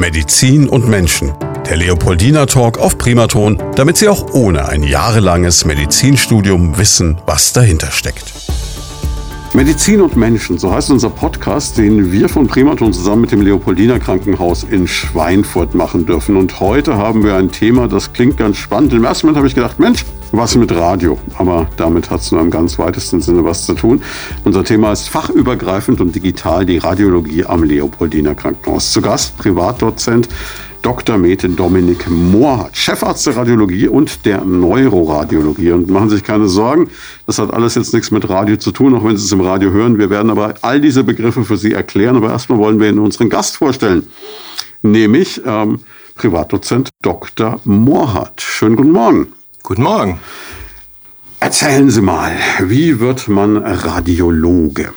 Medizin und Menschen. Der Leopoldina Talk auf Primaton, damit Sie auch ohne ein jahrelanges Medizinstudium wissen, was dahinter steckt. Medizin und Menschen, so heißt unser Podcast, den wir von Primaton zusammen mit dem Leopoldina Krankenhaus in Schweinfurt machen dürfen. Und heute haben wir ein Thema, das klingt ganz spannend. Im ersten Moment habe ich gedacht, Mensch, was mit Radio? Aber damit hat es nur im ganz weitesten Sinne was zu tun. Unser Thema ist fachübergreifend und digital die Radiologie am Leopoldina Krankenhaus. Zu Gast Privatdozent Dr. Mete Dominik Mohrhardt, Chefarzt der Radiologie und der Neuroradiologie. Und machen Sie sich keine Sorgen, das hat alles jetzt nichts mit Radio zu tun, auch wenn Sie es im Radio hören. Wir werden aber all diese Begriffe für Sie erklären. Aber erstmal wollen wir Ihnen unseren Gast vorstellen, nämlich ähm, Privatdozent Dr. Mohrhardt. Schönen guten Morgen. Guten Morgen. Erzählen Sie mal, wie wird man Radiologe?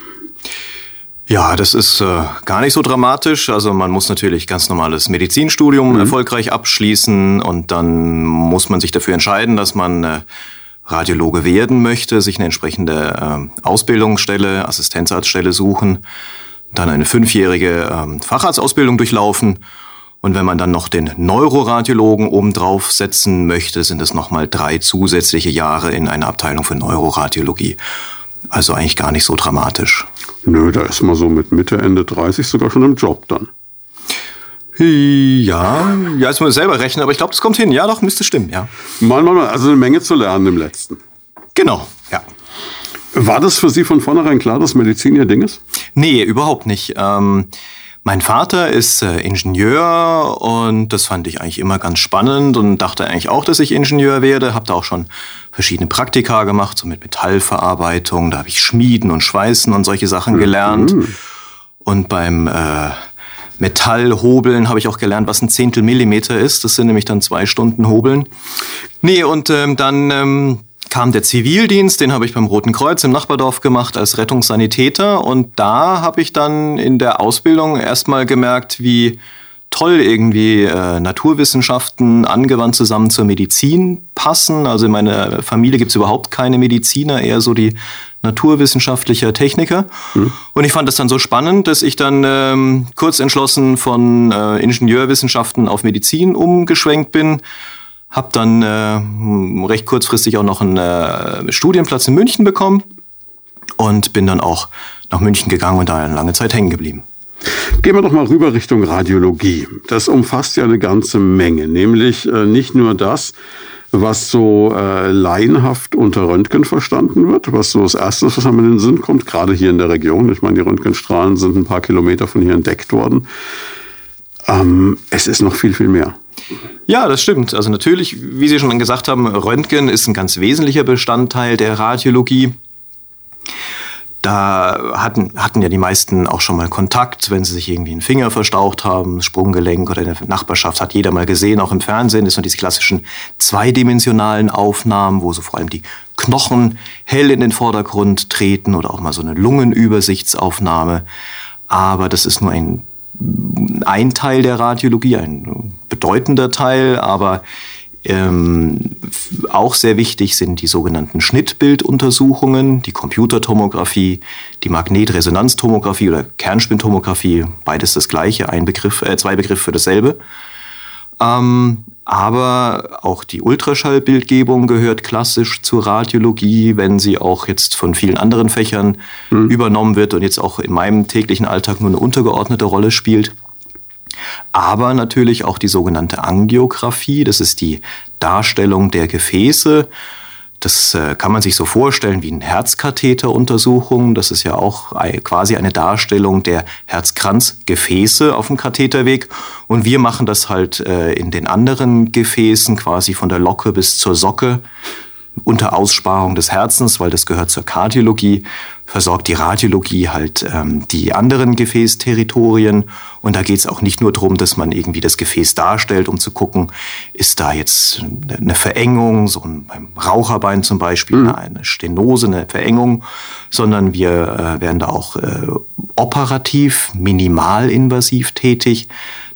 Ja, das ist äh, gar nicht so dramatisch. Also man muss natürlich ganz normales Medizinstudium mhm. erfolgreich abschließen und dann muss man sich dafür entscheiden, dass man äh, Radiologe werden möchte, sich eine entsprechende äh, Ausbildungsstelle, Assistenzarztstelle suchen, dann eine fünfjährige äh, Facharztausbildung durchlaufen und wenn man dann noch den Neuroradiologen obendrauf setzen möchte, sind es nochmal drei zusätzliche Jahre in einer Abteilung für Neuroradiologie. Also eigentlich gar nicht so dramatisch. Nö, da ist man so mit Mitte, Ende 30 sogar schon im Job dann. Ja, ja, jetzt muss man selber rechnen, aber ich glaube, das kommt hin. Ja, doch, müsste stimmen, ja. Mal, mal, mal, also eine Menge zu lernen im letzten. Genau, ja. War das für Sie von vornherein klar, dass Medizin Ihr Ding ist? Nee, überhaupt nicht. Ähm, mein Vater ist äh, Ingenieur und das fand ich eigentlich immer ganz spannend und dachte eigentlich auch, dass ich Ingenieur werde. Hab da auch schon verschiedene Praktika gemacht, so mit Metallverarbeitung. Da habe ich Schmieden und Schweißen und solche Sachen gelernt. Mhm. Und beim äh, Metallhobeln habe ich auch gelernt, was ein Zehntel Millimeter ist. Das sind nämlich dann zwei Stunden Hobeln. Nee, und ähm, dann ähm, kam der Zivildienst, den habe ich beim Roten Kreuz im Nachbardorf gemacht als Rettungssanitäter. Und da habe ich dann in der Ausbildung erstmal gemerkt, wie toll irgendwie äh, Naturwissenschaften angewandt zusammen zur Medizin passen. Also in meiner Familie gibt es überhaupt keine Mediziner, eher so die naturwissenschaftlicher Techniker. Mhm. Und ich fand das dann so spannend, dass ich dann ähm, kurz entschlossen von äh, Ingenieurwissenschaften auf Medizin umgeschwenkt bin. Hab dann äh, recht kurzfristig auch noch einen äh, Studienplatz in München bekommen und bin dann auch nach München gegangen und da eine lange Zeit hängen geblieben. Gehen wir doch mal rüber Richtung Radiologie. Das umfasst ja eine ganze Menge, nämlich äh, nicht nur das, was so äh, laienhaft unter Röntgen verstanden wird, was so das Erste ist, was einem in den Sinn kommt, gerade hier in der Region. Ich meine, die Röntgenstrahlen sind ein paar Kilometer von hier entdeckt worden. Ähm, es ist noch viel, viel mehr. Ja, das stimmt. Also natürlich, wie Sie schon gesagt haben, Röntgen ist ein ganz wesentlicher Bestandteil der Radiologie. Da hatten, hatten ja die meisten auch schon mal Kontakt, wenn sie sich irgendwie einen Finger verstaucht haben, Sprunggelenk oder in der Nachbarschaft hat jeder mal gesehen, auch im Fernsehen, das sind diese klassischen zweidimensionalen Aufnahmen, wo so vor allem die Knochen hell in den Vordergrund treten oder auch mal so eine Lungenübersichtsaufnahme. Aber das ist nur ein, ein Teil der Radiologie, ein bedeutender Teil, aber ähm, auch sehr wichtig sind die sogenannten Schnittbilduntersuchungen, die Computertomographie, die Magnetresonanztomographie oder Kernspintomographie, beides das gleiche, ein Begriff, äh, zwei Begriffe für dasselbe. Ähm, aber auch die Ultraschallbildgebung gehört klassisch zur Radiologie, wenn sie auch jetzt von vielen anderen Fächern mhm. übernommen wird und jetzt auch in meinem täglichen Alltag nur eine untergeordnete Rolle spielt aber natürlich auch die sogenannte Angiografie, das ist die Darstellung der Gefäße. Das äh, kann man sich so vorstellen wie eine Herzkatheteruntersuchung. Das ist ja auch quasi eine Darstellung der Herzkranzgefäße auf dem Katheterweg. Und wir machen das halt äh, in den anderen Gefäßen quasi von der Locke bis zur Socke unter Aussparung des Herzens, weil das gehört zur Kardiologie, versorgt die Radiologie halt ähm, die anderen Gefäßterritorien. Und da geht es auch nicht nur darum, dass man irgendwie das Gefäß darstellt, um zu gucken, ist da jetzt eine Verengung, so ein beim Raucherbein zum Beispiel, mhm. eine Stenose, eine Verengung, sondern wir äh, werden da auch äh, operativ, minimalinvasiv tätig.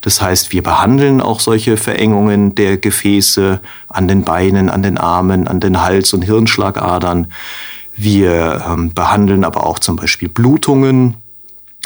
Das heißt, wir behandeln auch solche Verengungen der Gefäße an den Beinen, an den Armen, an den Hals- und Hirnschlagadern. Wir ähm, behandeln aber auch zum Beispiel Blutungen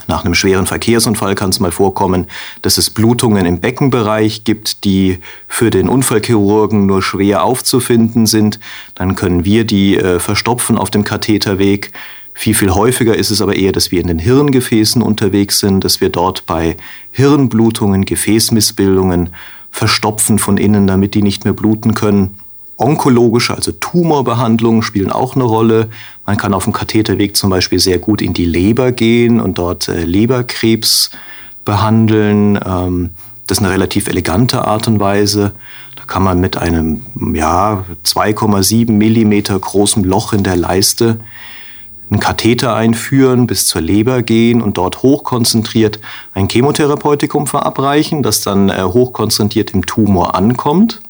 Nach einem schweren Verkehrsunfall kann es mal vorkommen, dass es Blutungen im Beckenbereich gibt, die für den Unfallchirurgen nur schwer aufzufinden sind. Dann können wir die äh, verstopfen auf dem Katheterweg. Viel, viel häufiger ist es aber eher, dass wir in den Hirngefäßen unterwegs sind, dass wir dort bei Hirnblutungen, Gefäßmissbildungen verstopfen von innen, damit die nicht mehr bluten können. Onkologische, also Tumorbehandlungen spielen auch eine Rolle. Man kann auf dem Katheterweg zum Beispiel sehr gut in die Leber gehen und dort äh, Leberkrebs behandeln. Ähm, das ist eine relativ elegante Art und Weise. Da kann man mit einem ja, 2,7 Millimeter großen Loch in der Leiste einen Katheter einführen, bis zur Leber gehen und dort hochkonzentriert ein Chemotherapeutikum verabreichen, das dann äh, hochkonzentriert im Tumor ankommt.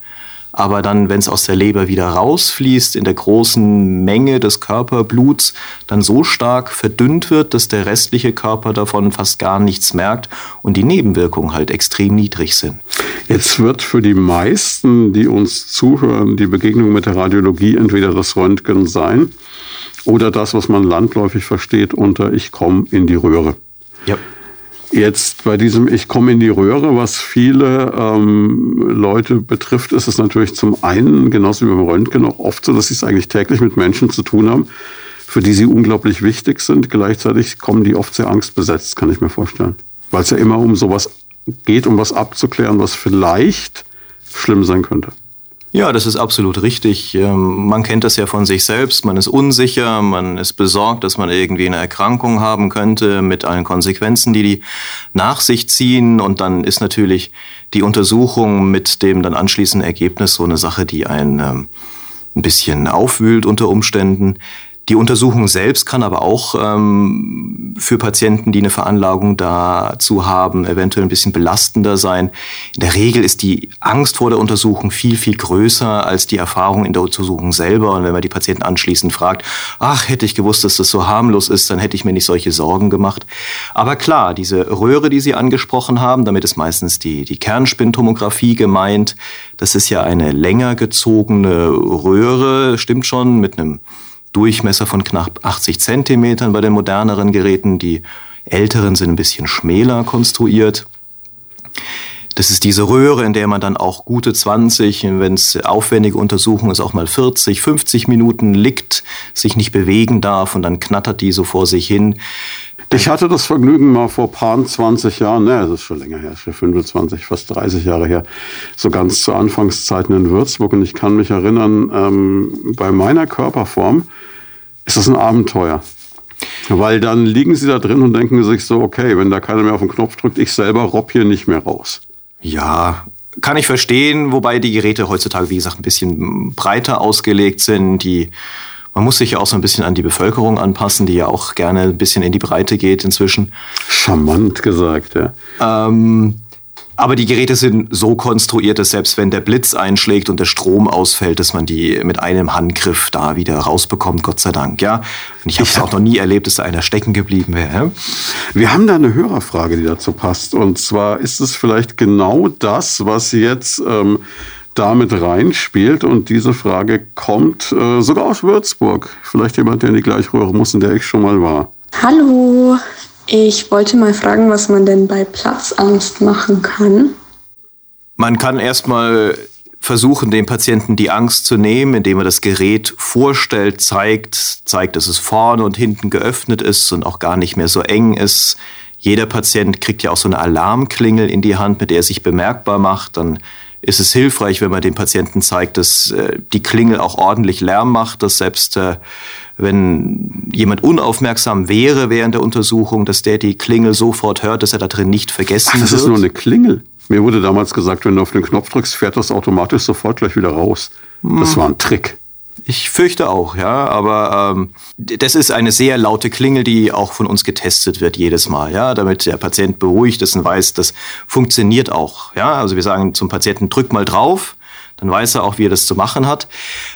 Aber dann, wenn es aus der Leber wieder rausfließt, in der großen Menge des Körperbluts, dann so stark verdünnt wird, dass der restliche Körper davon fast gar nichts merkt und die Nebenwirkungen halt extrem niedrig sind. Jetzt wird für die meisten, die uns zuhören, die Begegnung mit der Radiologie entweder das Röntgen sein oder das, was man landläufig versteht unter Ich komme in die Röhre. Ja. Jetzt bei diesem Ich komme in die Röhre, was viele ähm, Leute betrifft, ist es natürlich zum einen, genauso wie beim Röntgen, auch oft so, dass sie es eigentlich täglich mit Menschen zu tun haben, für die sie unglaublich wichtig sind. Gleichzeitig kommen die oft sehr angstbesetzt, kann ich mir vorstellen. Weil es ja immer um sowas geht, um was abzuklären, was vielleicht schlimm sein könnte. Ja, das ist absolut richtig. Ähm, man kennt das ja von sich selbst. Man ist unsicher, man ist besorgt, dass man irgendwie eine Erkrankung haben könnte mit allen Konsequenzen, die die nach sich ziehen. Und dann ist natürlich die Untersuchung mit dem dann anschließenden Ergebnis so eine Sache, die einen ähm, ein bisschen aufwühlt unter Umständen. Die Untersuchung selbst kann aber auch ähm, für Patienten, die eine Veranlagung dazu haben, eventuell ein bisschen belastender sein. In der Regel ist die Angst vor der Untersuchung viel, viel größer als die Erfahrung in der Untersuchung selber. Und wenn man die Patienten anschließend fragt, ach, hätte ich gewusst, dass das so harmlos ist, dann hätte ich mir nicht solche Sorgen gemacht. Aber klar, diese Röhre, die Sie angesprochen haben, damit ist meistens die, die Kernspintomographie gemeint. Das ist ja eine länger gezogene Röhre, stimmt schon, mit einem Durchmesser von knapp 80 Zentimetern bei den moderneren Geräten. Die älteren sind ein bisschen schmäler konstruiert. Das ist diese Röhre, in der man dann auch gute 20, wenn es aufwendige Untersuchungen ist, auch mal 40, 50 Minuten liegt, sich nicht bewegen darf und dann knattert die so vor sich hin. Ich hatte das Vergnügen mal vor paar 20 Jahren, ne, das ist schon länger her, schon 25, fast 30 Jahre her, so ganz zu Anfangszeiten in Würzburg. Und ich kann mich erinnern, ähm, bei meiner Körperform ist das ein Abenteuer. Weil dann liegen sie da drin und denken sich so, okay, wenn da keiner mehr auf den Knopf drückt, ich selber robb hier nicht mehr raus. Ja, kann ich verstehen, wobei die Geräte heutzutage, wie gesagt, ein bisschen breiter ausgelegt sind. Die man muss sich ja auch so ein bisschen an die Bevölkerung anpassen, die ja auch gerne ein bisschen in die Breite geht inzwischen. Charmant gesagt, ja. Ähm, aber die Geräte sind so konstruiert, dass selbst wenn der Blitz einschlägt und der Strom ausfällt, dass man die mit einem Handgriff da wieder rausbekommt, Gott sei Dank, ja. Und ich habe es auch noch nie erlebt, dass da einer stecken geblieben wäre. Wir haben da eine Hörerfrage, die dazu passt. Und zwar ist es vielleicht genau das, was jetzt ähm, damit reinspielt. Und diese Frage kommt äh, sogar aus Würzburg. Vielleicht jemand, der in die Gleichröhre muss, in der ich schon mal war. Hallo, ich wollte mal fragen, was man denn bei Platzangst machen kann. Man kann erstmal versuchen, dem Patienten die Angst zu nehmen, indem er das Gerät vorstellt, zeigt, zeigt, dass es vorne und hinten geöffnet ist und auch gar nicht mehr so eng ist. Jeder Patient kriegt ja auch so eine Alarmklingel in die Hand, mit der er sich bemerkbar macht. Dann ist es hilfreich, wenn man dem Patienten zeigt, dass äh, die Klingel auch ordentlich Lärm macht, dass selbst äh, wenn jemand unaufmerksam wäre während der Untersuchung, dass der die Klingel sofort hört, dass er da drin nicht vergessen Ach, das wird. ist nur eine Klingel. Mir wurde damals gesagt, wenn du auf den Knopf drückst, fährt das automatisch sofort gleich wieder raus. Das hm. war ein Trick. Ich fürchte auch, ja, aber ähm, das ist eine sehr laute Klingel, die auch von uns getestet wird jedes Mal, ja, damit der Patient beruhigt ist und weiß, das funktioniert auch, ja. Also wir sagen zum Patienten, drück mal drauf, dann weiß er auch, wie er das zu machen hat.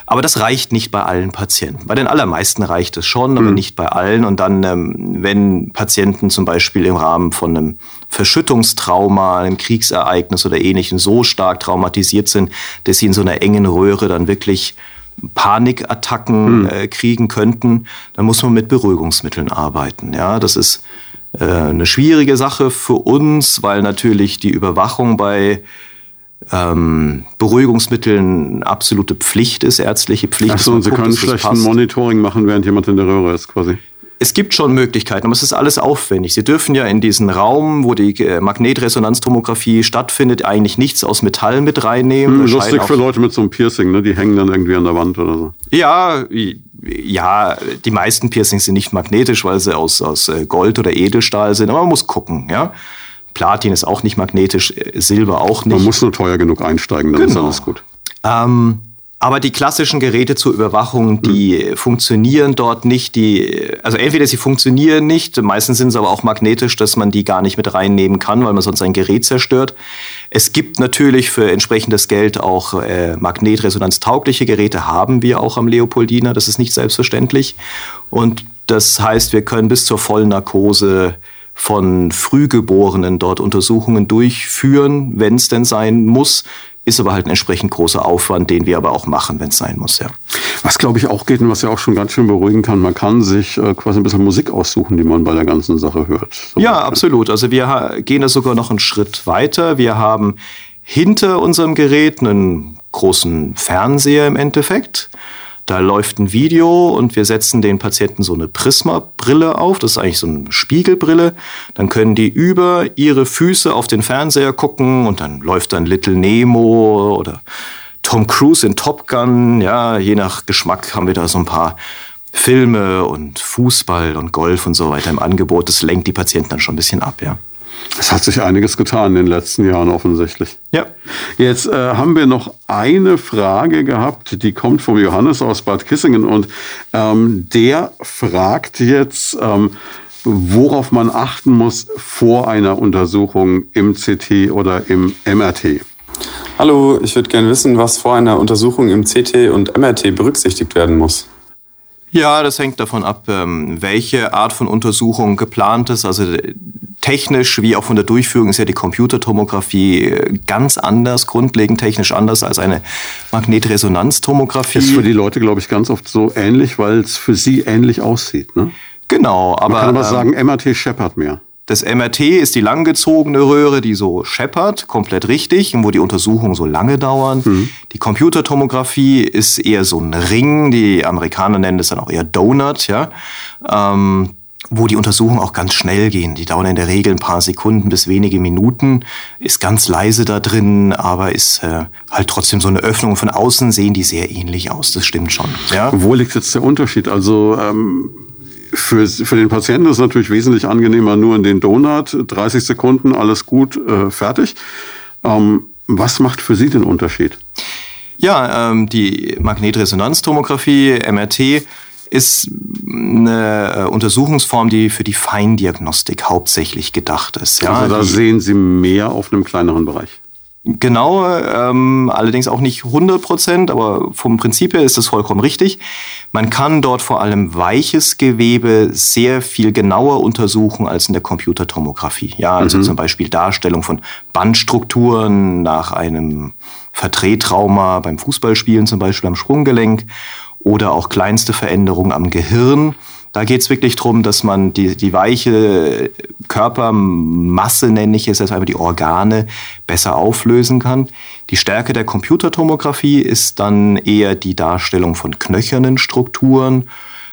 Aber das reicht nicht bei allen Patienten. Bei den allermeisten reicht es schon, aber mhm. nicht bei allen. Und dann, ähm, wenn Patienten zum Beispiel im Rahmen von einem Verschüttungstrauma, einem Kriegsereignis oder ähnlichem so stark traumatisiert sind, dass sie in so einer engen Röhre dann wirklich Panikattacken mhm. äh, kriegen könnten, dann muss man mit Beruhigungsmitteln arbeiten. Ja, das ist äh, eine schwierige Sache für uns, weil natürlich die Überwachung bei ähm, Beruhigungsmitteln absolute Pflicht ist, ärztliche Pflicht. Achso, und Sie können schlechten Monitoring machen, während jemand in der Röhre ist, quasi. Es gibt schon Möglichkeiten, aber es ist alles aufwendig. Sie dürfen ja in diesen Raum, wo die äh, Magnetresonanztomographie stattfindet, eigentlich nichts aus Metall mit reinnehmen. Hm, lustig für Leute mit so einem Piercing, ne? die hängen dann irgendwie an der Wand oder so. Ja, ja, die meisten Piercings sind nicht magnetisch, weil sie aus, aus äh, Gold oder Edelstahl sind, aber man muss gucken, ja. Platin ist auch nicht magnetisch, äh, Silber auch nicht. Man muss nur teuer genug einsteigen, dann genau. ist alles gut. Ähm, aber die klassischen Geräte zur Überwachung, die mhm. funktionieren dort nicht. Die, also entweder sie funktionieren nicht, meistens sind sie aber auch magnetisch, dass man die gar nicht mit reinnehmen kann, weil man sonst ein Gerät zerstört. Es gibt natürlich für entsprechendes Geld auch äh, magnetresonanztaugliche Geräte, haben wir auch am Leopoldina. Das ist nicht selbstverständlich. Und das heißt, wir können bis zur Vollnarkose von Frühgeborenen dort Untersuchungen durchführen, wenn es denn sein muss. Ist aber halt ein entsprechend großer Aufwand, den wir aber auch machen, wenn es sein muss, ja. Was glaube ich auch geht und was ja auch schon ganz schön beruhigen kann, man kann sich äh, quasi ein bisschen Musik aussuchen, die man bei der ganzen Sache hört. So ja, absolut. Also wir gehen da sogar noch einen Schritt weiter. Wir haben hinter unserem Gerät einen großen Fernseher im Endeffekt. Da läuft ein Video und wir setzen den Patienten so eine Prisma-Brille auf. Das ist eigentlich so eine Spiegelbrille. Dann können die über ihre Füße auf den Fernseher gucken und dann läuft dann Little Nemo oder Tom Cruise in Top Gun. Ja, je nach Geschmack haben wir da so ein paar Filme und Fußball und Golf und so weiter im Angebot. Das lenkt die Patienten dann schon ein bisschen ab, ja. Es hat sich einiges getan in den letzten Jahren offensichtlich. Ja. Jetzt äh, haben wir noch eine Frage gehabt, die kommt vom Johannes aus Bad Kissingen und ähm, der fragt jetzt, ähm, worauf man achten muss vor einer Untersuchung im CT oder im MRT. Hallo, ich würde gerne wissen, was vor einer Untersuchung im CT und MRT berücksichtigt werden muss. Ja, das hängt davon ab, ähm, welche Art von Untersuchung geplant ist. Also technisch wie auch von der Durchführung ist ja die Computertomographie äh, ganz anders, grundlegend technisch anders als eine Magnetresonanztomographie. Ist für die Leute, glaube ich, ganz oft so ähnlich, weil es für sie ähnlich aussieht. Ne? Genau, aber. Man kann aber sagen, MRT scheppert mehr. Das MRT ist die langgezogene Röhre, die so scheppert, komplett richtig, und wo die Untersuchungen so lange dauern. Mhm. Die Computertomographie ist eher so ein Ring, die Amerikaner nennen das dann auch eher Donut, ja. Ähm, wo die Untersuchungen auch ganz schnell gehen. Die dauern in der Regel ein paar Sekunden bis wenige Minuten, ist ganz leise da drin, aber ist äh, halt trotzdem so eine Öffnung. Von außen sehen die sehr ähnlich aus, das stimmt schon. Ja? Wo liegt jetzt der Unterschied? Also ähm, für, für den Patienten ist es natürlich wesentlich angenehmer, nur in den Donut, 30 Sekunden, alles gut, äh, fertig. Ähm, was macht für Sie den Unterschied? Ja, ähm, die Magnetresonanztomographie, MRT, ist eine äh, Untersuchungsform, die für die Feindiagnostik hauptsächlich gedacht ist. Ja, also da sehen Sie mehr auf einem kleineren Bereich. Genau, ähm, allerdings auch nicht 100 Prozent, aber vom Prinzip her ist das vollkommen richtig. Man kann dort vor allem weiches Gewebe sehr viel genauer untersuchen als in der Computertomographie. Ja, also mhm. zum Beispiel Darstellung von Bandstrukturen nach einem Verdrehtrauma beim Fußballspielen, zum Beispiel am Sprunggelenk oder auch kleinste Veränderungen am Gehirn. Da geht es wirklich darum, dass man die, die weiche Körpermasse, nenne ich es, also die Organe, besser auflösen kann. Die Stärke der Computertomographie ist dann eher die Darstellung von knöchernen Strukturen,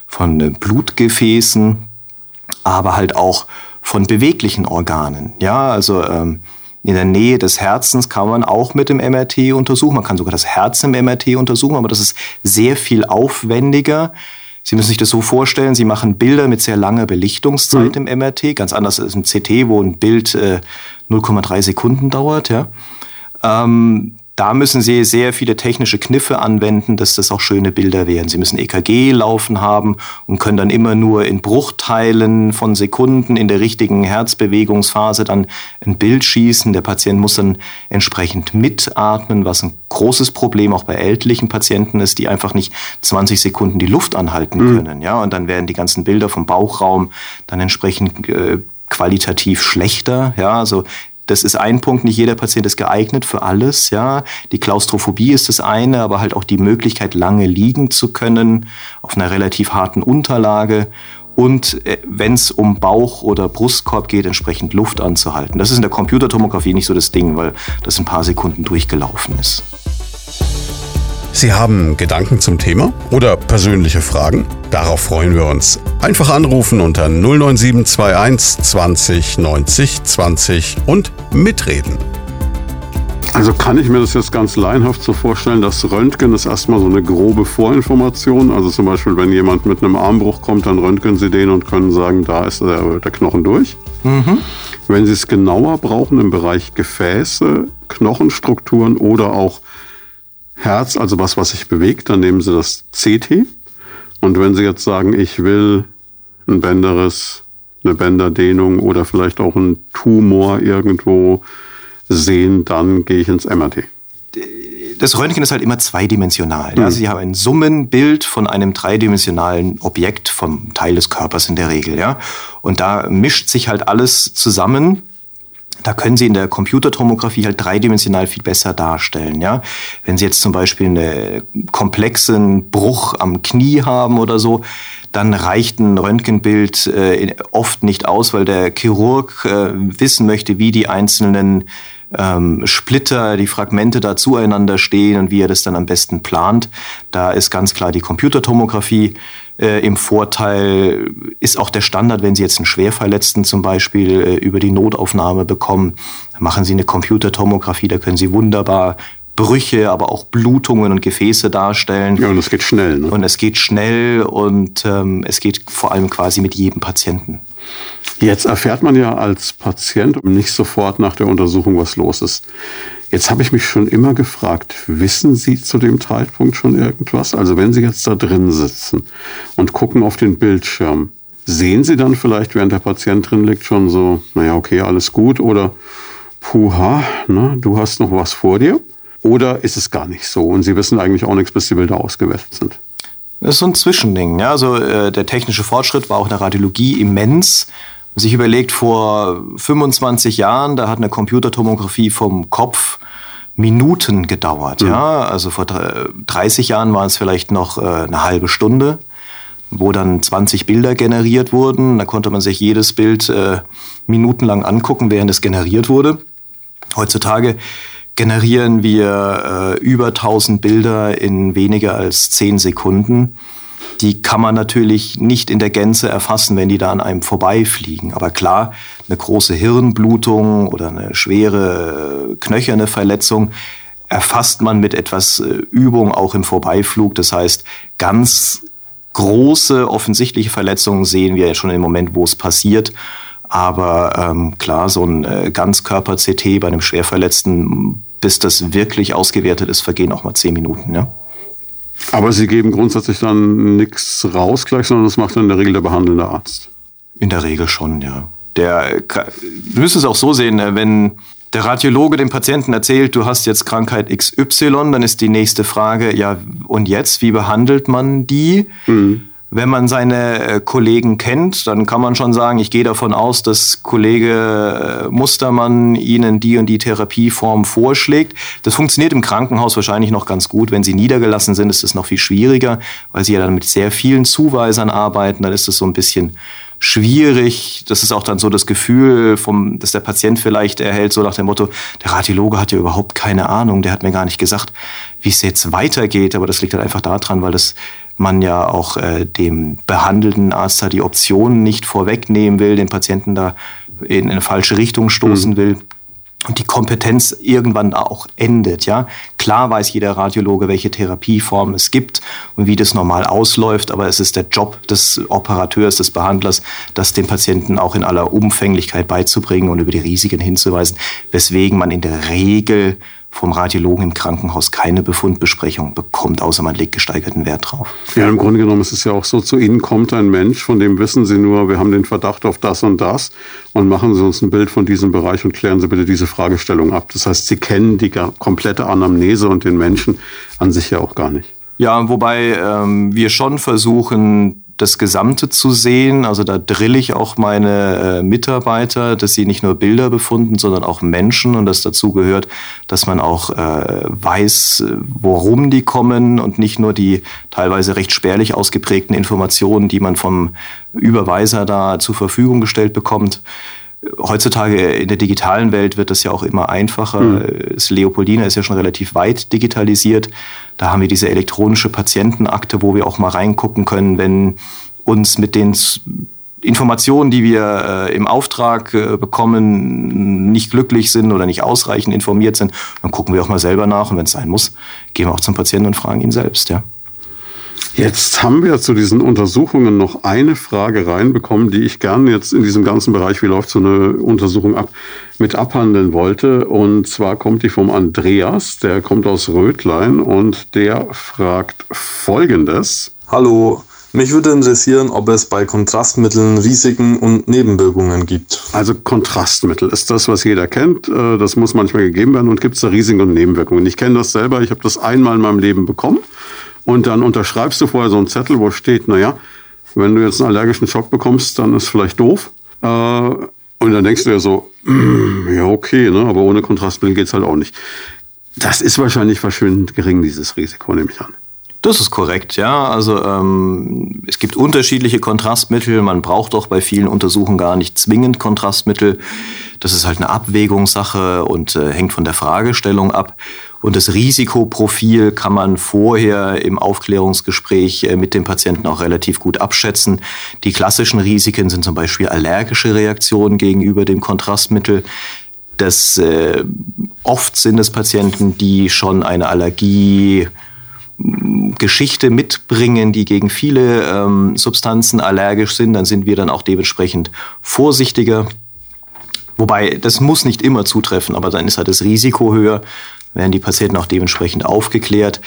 von äh, Blutgefäßen, aber halt auch von beweglichen Organen. Ja, also ähm, in der Nähe des Herzens kann man auch mit dem MRT untersuchen. Man kann sogar das Herz im MRT untersuchen, aber das ist sehr viel aufwendiger. Sie müssen sich das so vorstellen, Sie machen Bilder mit sehr langer Belichtungszeit mhm. im MRT, ganz anders als im CT, wo ein Bild äh, 0,3 Sekunden dauert. Ja. Ähm, da müssen Sie sehr viele technische Kniffe anwenden, dass das auch schöne Bilder werden. Sie müssen EKG laufen haben und können dann immer nur in Bruchteilen von Sekunden in der richtigen Herzbewegungsphase dann ein Bild schießen. Der Patient muss dann entsprechend mitatmen, was ein großes Problem auch bei ältlichen Patienten ist, die einfach nicht 20 Sekunden die Luft anhalten mhm. können. Ja, und dann werden die ganzen Bilder vom Bauchraum dann entsprechend äh, qualitativ schlechter. Ja, also das ist ein Punkt, nicht jeder Patient ist geeignet für alles, ja. Die Klaustrophobie ist das eine, aber halt auch die Möglichkeit, lange liegen zu können auf einer relativ harten Unterlage und äh, wenn es um Bauch oder Brustkorb geht, entsprechend Luft anzuhalten. Das ist in der Computertomographie nicht so das Ding, weil das ein paar Sekunden durchgelaufen ist. Sie haben Gedanken zum Thema oder persönliche Fragen? Darauf freuen wir uns. Einfach anrufen unter 09721 20 90 20 und mitreden. Also kann ich mir das jetzt ganz laienhaft so vorstellen, dass Röntgen ist erstmal so eine grobe Vorinformation. Also zum Beispiel, wenn jemand mit einem Armbruch kommt, dann röntgen Sie den und können sagen, da ist der, der Knochen durch. Mhm. Wenn Sie es genauer brauchen im Bereich Gefäße, Knochenstrukturen oder auch Herz, also was, was sich bewegt, dann nehmen Sie das CT. Und wenn Sie jetzt sagen, ich will ein Bänderriss, eine Bänderdehnung oder vielleicht auch ein Tumor irgendwo sehen, dann gehe ich ins MRT. Das Röntgen ist halt immer zweidimensional. Mhm. Also Sie haben ein Summenbild von einem dreidimensionalen Objekt, vom Teil des Körpers in der Regel. Ja? Und da mischt sich halt alles zusammen da können Sie in der Computertomographie halt dreidimensional viel besser darstellen. Ja? Wenn Sie jetzt zum Beispiel einen komplexen Bruch am Knie haben oder so, dann reicht ein Röntgenbild äh, oft nicht aus, weil der Chirurg äh, wissen möchte, wie die einzelnen ähm, Splitter, die Fragmente da zueinander stehen und wie er das dann am besten plant. Da ist ganz klar die Computertomographie äh, im Vorteil. Ist auch der Standard, wenn Sie jetzt einen Schwerverletzten zum Beispiel äh, über die Notaufnahme bekommen, machen Sie eine Computertomographie, da können Sie wunderbar Brüche, aber auch Blutungen und Gefäße darstellen. Ja, und es geht schnell. Ne? Und es geht schnell und ähm, es geht vor allem quasi mit jedem Patienten. Jetzt erfährt man ja als Patient nicht sofort nach der Untersuchung, was los ist. Jetzt habe ich mich schon immer gefragt, wissen Sie zu dem Zeitpunkt schon irgendwas? Also wenn Sie jetzt da drin sitzen und gucken auf den Bildschirm, sehen Sie dann vielleicht, während der Patient drin liegt, schon so, naja, okay, alles gut oder puha, ne, du hast noch was vor dir? Oder ist es gar nicht so und Sie wissen eigentlich auch nichts, bis die Bilder ausgewertet sind? Das ist so ein Zwischending. Ja? Also äh, der technische Fortschritt war auch in der Radiologie immens. Man sich überlegt, vor 25 Jahren, da hat eine Computertomographie vom Kopf Minuten gedauert. Mhm. Ja? Also vor 30 Jahren waren es vielleicht noch äh, eine halbe Stunde, wo dann 20 Bilder generiert wurden. Da konnte man sich jedes Bild äh, minutenlang angucken, während es generiert wurde. Heutzutage generieren wir äh, über 1000 Bilder in weniger als 10 Sekunden. Die kann man natürlich nicht in der Gänze erfassen, wenn die da an einem vorbeifliegen. Aber klar, eine große Hirnblutung oder eine schwere äh, knöcherne Verletzung erfasst man mit etwas äh, Übung auch im Vorbeiflug. Das heißt, ganz große offensichtliche Verletzungen sehen wir ja schon im Moment, wo es passiert. Aber ähm, klar, so ein äh, Ganzkörper-CT bei einem Schwerverletzten, bis das wirklich ausgewertet ist, vergehen auch mal zehn Minuten. Ne? Aber Sie geben grundsätzlich dann nichts raus gleich, sondern das macht dann in der Regel der behandelnde Arzt. In der Regel schon, ja. Der, du es auch so sehen, äh, wenn der Radiologe dem Patienten erzählt, du hast jetzt Krankheit XY, dann ist die nächste Frage, ja, und jetzt, wie behandelt man die? Mhm. Wenn man seine äh, Kollegen kennt, dann kann man schon sagen, ich gehe davon aus, dass Kollege äh, Mustermann Ihnen die und die Therapieform vorschlägt. Das funktioniert im Krankenhaus wahrscheinlich noch ganz gut. Wenn Sie niedergelassen sind, ist es noch viel schwieriger, weil Sie ja dann mit sehr vielen Zuweisern arbeiten. Dann ist es so ein bisschen schwierig. Das ist auch dann so das Gefühl, vom, dass der Patient vielleicht erhält, so nach dem Motto, der Radiologe hat ja überhaupt keine Ahnung, der hat mir gar nicht gesagt, wie es jetzt weitergeht. Aber das liegt halt einfach daran, weil das man ja auch äh, dem behandelnden Arzt da die Optionen nicht vorwegnehmen will, den Patienten da in eine falsche Richtung stoßen mhm. will und die Kompetenz irgendwann auch endet. Ja, klar weiß jeder Radiologe, welche Therapieformen es gibt und wie das normal ausläuft, aber es ist der Job des Operateurs, des Behandlers, das dem Patienten auch in aller Umfänglichkeit beizubringen und über die Risiken hinzuweisen, weswegen man in der Regel vom Radiologen im Krankenhaus keine Befundbesprechung bekommt, außer man legt gesteigerten Wert drauf. Ja, im Grunde genommen ist es ja auch so, zu Ihnen kommt ein Mensch, von dem wissen Sie nur, wir haben den Verdacht auf das und das und machen Sie uns ein Bild von diesem Bereich und klären Sie bitte diese Fragestellung ab. Das heißt, Sie kennen die komplette Anamnese und den Menschen an sich ja auch gar nicht. Ja, wobei ähm, wir schon versuchen, das Gesamte zu sehen. Also da drille ich auch meine äh, Mitarbeiter, dass sie nicht nur Bilder befunden, sondern auch Menschen und das dazu gehört, dass man auch äh, weiß, worum die kommen und nicht nur die teilweise recht spärlich ausgeprägten Informationen, die man vom Überweiser da zur Verfügung gestellt bekommt. Heutzutage in der digitalen Welt wird das ja auch immer einfacher. Mhm. Das Leopoldina ist ja schon relativ weit digitalisiert. Da haben wir diese elektronische Patientenakte, wo wir auch mal reingucken können, wenn uns mit den Informationen, die wir äh, im Auftrag äh, bekommen, nicht glücklich sind oder nicht ausreichend informiert sind, dann gucken wir auch mal selber nach und wenn es sein muss, gehen wir auch zum Patienten und fragen ihn selbst. Ja. Jetzt haben wir zu diesen Untersuchungen noch eine Frage reinbekommen, die ich gerne jetzt in diesem ganzen Bereich, wie läuft so eine Untersuchung ab, mit abhandeln wollte. Und zwar kommt die vom Andreas, der kommt aus Rötlein und der fragt Folgendes. Hallo, mich würde interessieren, ob es bei Kontrastmitteln Risiken und Nebenwirkungen gibt. Also Kontrastmittel ist das, was jeder kennt. Äh, das muss manchmal gegeben werden und gibt es da Risiken und Nebenwirkungen. Ich kenne das selber, ich habe das einmal in meinem Leben bekommen und dann unterschreibst du vorher so einen Zettel, wo steht, naja, wenn du jetzt einen allergischen Schock bekommst, dann ist vielleicht doof. Äh, und dann denkst du ja so, mm, ja, okay, ne, aber ohne Kontrastmittel geht's halt auch nicht. Das ist wahrscheinlich verschwindend gering, dieses Risiko, nehme ich an. Das ist korrekt, ja. Also ähm, es gibt unterschiedliche Kontrastmittel. Man braucht auch bei vielen Untersuchungen gar nicht zwingend Kontrastmittel. Das ist halt eine Abwägungssache und äh, hängt von der Fragestellung ab. Und das Risikoprofil kann man vorher im Aufklärungsgespräch äh, mit dem Patienten auch relativ gut abschätzen. Die klassischen Risiken sind zum Beispiel allergische Reaktionen gegenüber dem Kontrastmittel. Das äh, oft sind es Patienten, die schon eine Allergie Geschichte mitbringen, die gegen viele ähm, Substanzen allergisch sind, dann sind wir dann auch dementsprechend vorsichtiger. Wobei, das muss nicht immer zutreffen, aber dann ist halt das Risiko höher, werden die Patienten auch dementsprechend aufgeklärt.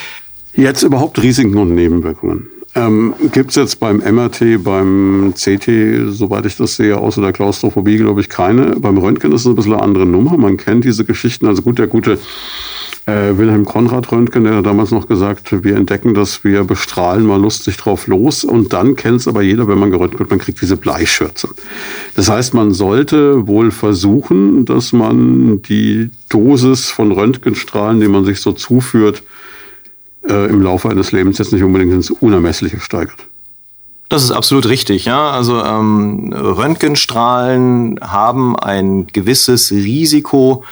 Jetzt überhaupt Risiken und Nebenwirkungen. Ähm, Gibt es jetzt beim MRT, beim CT, soweit ich das sehe, außer der Klaustrophobie, glaube ich, keine. Beim Röntgen ist es ein bisschen eine andere Nummer. Man kennt diese Geschichten. Also gut, der gute äh, Wilhelm Konrad Röntgen, der hat damals noch gesagt, wir entdecken das, wir bestrahlen mal lustig drauf los. Und dann kennt es aber jeder, wenn man geröntgt wird, man kriegt diese Bleischürze. Das heißt, man sollte wohl versuchen, dass man die Dosis von Röntgenstrahlen, die man sich so zuführt, äh, im Laufe eines Lebens jetzt nicht unbedingt ins Unermessliche steigert. Das ist absolut richtig, ja. Also ähm, Röntgenstrahlen haben ein gewisses Risiko,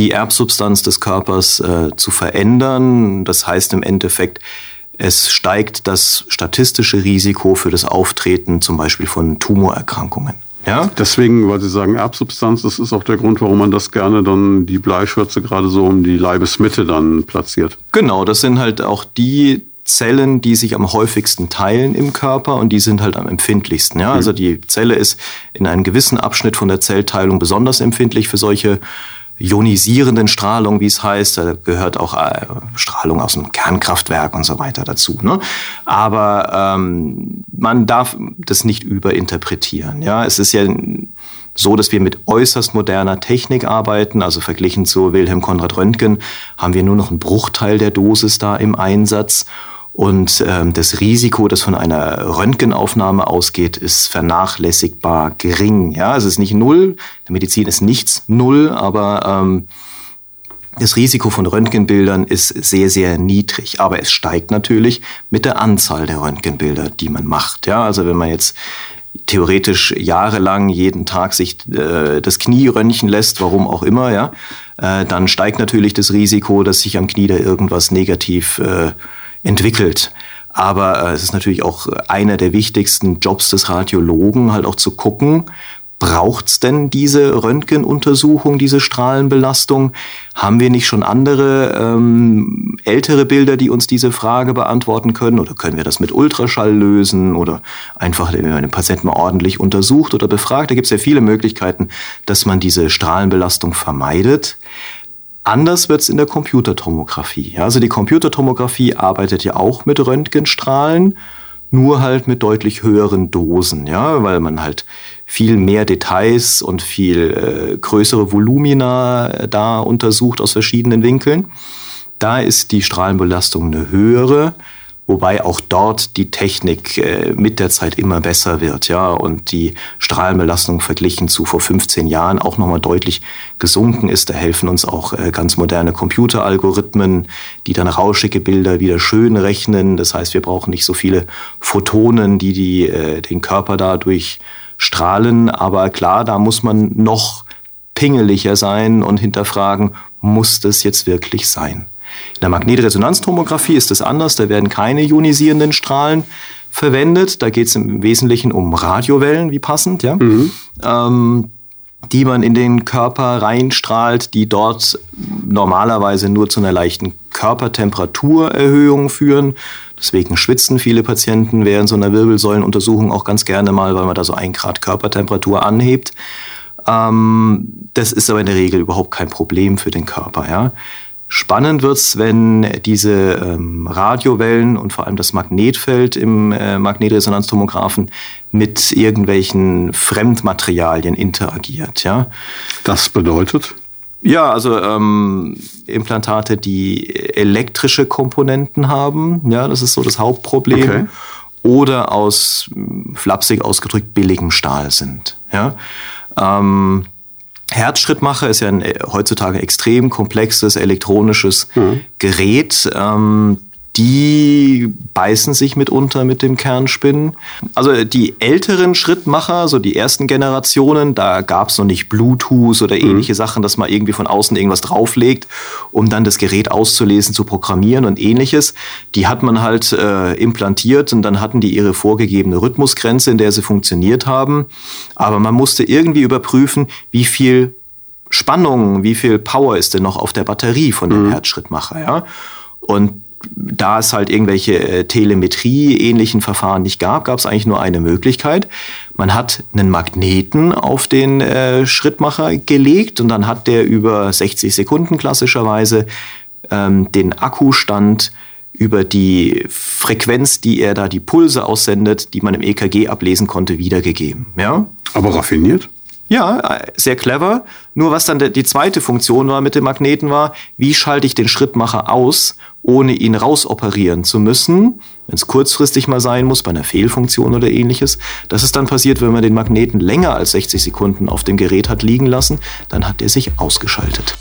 die Erbsubstanz des Körpers äh, zu verändern. Das heißt im Endeffekt, es steigt das statistische Risiko für das Auftreten zum Beispiel von Tumorerkrankungen. Ja? Deswegen, weil Sie sagen Erbsubstanz, das ist auch der Grund, warum man das gerne dann die Bleischürze gerade so um die Leibesmitte dann platziert. Genau, das sind halt auch die Zellen, die sich am häufigsten teilen im Körper und die sind halt am empfindlichsten. Ja? Also die Zelle ist in einem gewissen Abschnitt von der Zellteilung besonders empfindlich für solche ionisierenden Strahlung, wie es heißt. Da gehört auch äh, Strahlung aus dem Kernkraftwerk und so weiter dazu. Ne? Aber ähm, man darf das nicht überinterpretieren. Ja, es ist ja so, dass wir mit äußerst moderner Technik arbeiten. Also verglichen zu Wilhelm Konrad Röntgen haben wir nur noch einen Bruchteil der Dosis da im Einsatz. Und ähm, das Risiko, das von einer Röntgenaufnahme ausgeht, ist vernachlässigbar gering. Ja, es ist nicht null. Der Medizin ist nichts null, aber ähm, das Risiko von Röntgenbildern ist sehr, sehr niedrig. Aber es steigt natürlich mit der Anzahl der Röntgenbilder, die man macht. Ja, also wenn man jetzt theoretisch jahrelang jeden Tag sich äh, das Knie röntgen lässt, warum auch immer, ja, äh, dann steigt natürlich das Risiko, dass sich am Knie da irgendwas negativ äh, entwickelt. Aber äh, es ist natürlich auch einer der wichtigsten Jobs des Radiologen, halt auch zu gucken, braucht's denn diese Röntgenuntersuchung, diese Strahlenbelastung? Haben wir nicht schon andere ähm, ältere Bilder, die uns diese Frage beantworten können? Oder können wir das mit Ultraschall lösen? Oder einfach, wenn man den Patienten mal ordentlich untersucht oder befragt? Da gibt es ja viele Möglichkeiten, dass man diese Strahlenbelastung vermeidet. Anders wird es in der Computertomographie. Also die Computertomographie arbeitet ja auch mit Röntgenstrahlen, nur halt mit deutlich höheren Dosen, ja, weil man halt viel mehr Details und viel äh, größere Volumina äh, da untersucht aus verschiedenen Winkeln. Da ist die Strahlenbelastung eine höhere wobei auch dort die Technik äh, mit der Zeit immer besser wird, ja, und die Strahlenbelastung verglichen zu vor 15 Jahren auch nochmal deutlich gesunken ist. Da helfen uns auch äh, ganz moderne Computeralgorithmen, die dann rauschige Bilder wieder schön rechnen. Das heißt, wir brauchen nicht so viele Photonen, die, die äh, den Körper dadurch strahlen. Aber klar, da muss man noch pingeliger sein und hinterfragen, muss das jetzt wirklich sein? In der Magnetresonanztomographie ist es anders, da werden keine ionisierenden Strahlen verwendet. Da geht es im Wesentlichen um Radiowellen, wie passend, ja. Mhm. Ähm, die man in den Körper reinstrahlt, die dort normalerweise nur zu einer leichten Körpertemperaturerhöhung führen. Deswegen schwitzen viele Patienten während so einer Wirbelsäulenuntersuchung auch ganz gerne mal, weil man da so ein Grad Körpertemperatur anhebt. Ähm, das ist aber in der Regel überhaupt kein Problem für den Körper. Ja? Spannend wird's, wenn diese ähm, Radiowellen und vor allem das Magnetfeld im äh, Magnetresonanztomographen mit irgendwelchen Fremdmaterialien interagiert. Ja? Das bedeutet? Ja, also ähm, Implantate, die elektrische Komponenten haben, ja, das ist so das Hauptproblem. Okay. Oder aus flapsig ausgedrückt billigem Stahl sind. Ja? Ähm, Herzschrittmacher ist ja ein äh, heutzutage extrem komplexes elektronisches mhm. Gerät. Ähm, die beißen sich mitunter mit dem Kernspinnen. Also die älteren Schrittmacher, so die ersten Generationen, da gab es noch nicht Bluetooth oder mhm. ähnliche mhm. Sachen, dass man irgendwie von außen irgendwas drauflegt, um dann das Gerät auszulesen, zu programmieren und ähnliches. Die hat man halt äh, implantiert und dann hatten die ihre vorgegebene Rhythmusgrenze, in der sie funktioniert haben. Aber man musste irgendwie überprüfen, wie viel Spannung, wie viel Power ist denn noch auf der Batterie von dem mhm. Herzschrittmacher, ja? Und da es halt irgendwelche äh, Telemetrie-ähnlichen Verfahren nicht gab, gab es eigentlich nur eine Möglichkeit. Man hat einen Magneten auf den äh, Schrittmacher gelegt und dann hat der über 60 Sekunden klassischerweise ähm, den Akkustand über die Frequenz, die er da die Pulse aussendet, die man im EKG ablesen konnte, wiedergegeben. Ja? Aber raffiniert? Ja, äh, sehr clever. Nur was dann die zweite Funktion war mit dem Magneten war, wie schalte ich den Schrittmacher aus, ohne ihn rausoperieren zu müssen, wenn es kurzfristig mal sein muss, bei einer Fehlfunktion oder ähnliches. Das ist dann passiert, wenn man den Magneten länger als 60 Sekunden auf dem Gerät hat liegen lassen, dann hat er sich ausgeschaltet.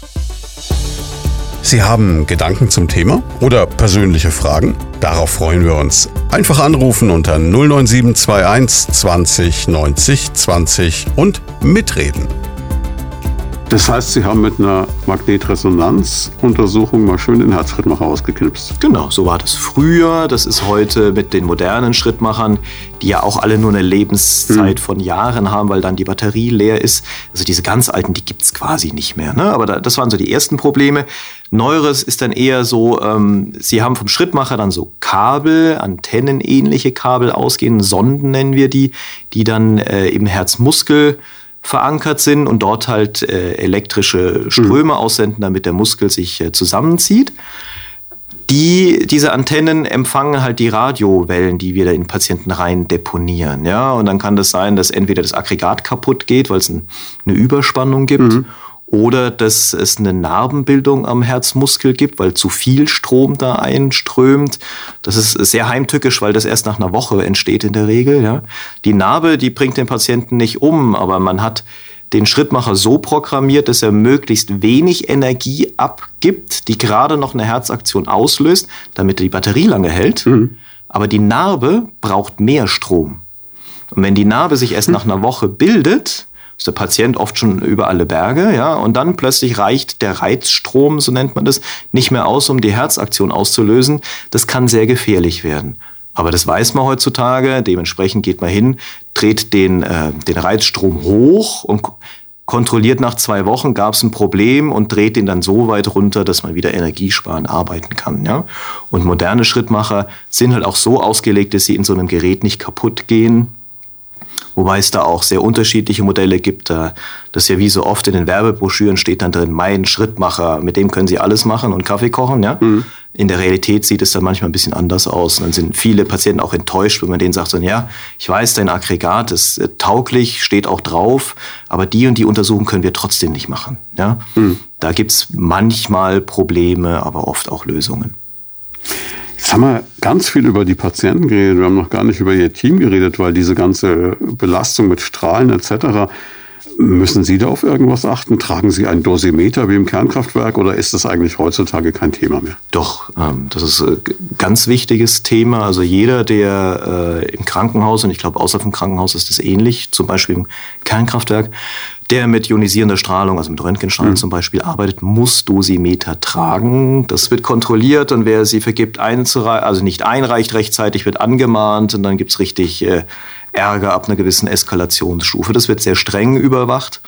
Sie haben Gedanken zum Thema oder persönliche Fragen? Darauf freuen wir uns. Einfach anrufen unter 09721 20 90 20 und mitreden. Das heißt, Sie haben mit einer Magnetresonanzuntersuchung mal schön den Herzschrittmacher ausgeknipst. Genau, so war das früher. Das ist heute mit den modernen Schrittmachern, die ja auch alle nur eine Lebenszeit hm. von Jahren haben, weil dann die Batterie leer ist. Also diese ganz alten, die gibt es quasi nicht mehr. Ne? Aber das waren so die ersten Probleme. Neueres ist dann eher so, ähm, Sie haben vom Schrittmacher dann so Kabel, antennenähnliche Kabel ausgehen, Sonden nennen wir die, die dann äh, im Herzmuskel verankert sind und dort halt äh, elektrische Ströme mhm. aussenden, damit der Muskel sich äh, zusammenzieht. Die, diese Antennen empfangen halt die Radiowellen, die wir da in Patienten rein deponieren. Ja? Und dann kann das sein, dass entweder das Aggregat kaputt geht, weil es ein, eine Überspannung gibt, mhm oder dass es eine Narbenbildung am Herzmuskel gibt, weil zu viel Strom da einströmt. Das ist sehr heimtückisch, weil das erst nach einer Woche entsteht in der Regel. Ja. Die Narbe, die bringt den Patienten nicht um, aber man hat den Schrittmacher so programmiert, dass er möglichst wenig Energie abgibt, die gerade noch eine Herzaktion auslöst, damit die Batterie lange hält. Mhm. Aber die Narbe braucht mehr Strom. Und wenn die Narbe sich erst nach einer Woche bildet, ist der Patient oft schon über alle Berge, ja, und dann plötzlich reicht der Reizstrom, so nennt man das, nicht mehr aus, um die Herzaktion auszulösen. Das kann sehr gefährlich werden. Aber das weiß man heutzutage, dementsprechend geht man hin, dreht den, äh, den Reizstrom hoch und kontrolliert nach zwei Wochen, gab es ein Problem und dreht den dann so weit runter, dass man wieder energiesparend arbeiten kann. Ja? Und moderne Schrittmacher sind halt auch so ausgelegt, dass sie in so einem Gerät nicht kaputt gehen Wobei es da auch sehr unterschiedliche Modelle gibt. Das ist ja wie so oft in den Werbebroschüren steht dann drin, mein Schrittmacher, mit dem können Sie alles machen und Kaffee kochen. Ja? Mhm. In der Realität sieht es dann manchmal ein bisschen anders aus. Und dann sind viele Patienten auch enttäuscht, wenn man denen sagt, so, ja, ich weiß, dein Aggregat ist äh, tauglich, steht auch drauf, aber die und die Untersuchung können wir trotzdem nicht machen. Ja? Mhm. Da gibt's manchmal Probleme, aber oft auch Lösungen. Jetzt haben wir ganz viel über die Patienten geredet. Wir haben noch gar nicht über ihr Team geredet, weil diese ganze Belastung mit Strahlen etc. Müssen Sie da auf irgendwas achten? Tragen Sie einen Dosimeter wie im Kernkraftwerk oder ist das eigentlich heutzutage kein Thema mehr? Doch, ähm, das ist ein ganz wichtiges Thema. Also jeder, der äh, im Krankenhaus, und ich glaube außer vom Krankenhaus ist das ähnlich, zum Beispiel im Kernkraftwerk, der mit ionisierender Strahlung, also mit Röntgenstrahlen mhm. zum Beispiel arbeitet, muss Dosimeter tragen. Das wird kontrolliert und wer sie vergibt, also nicht einreicht rechtzeitig, wird angemahnt und dann gibt's richtig äh, Ärger ab einer gewissen Eskalationsstufe. Das wird sehr streng überwacht.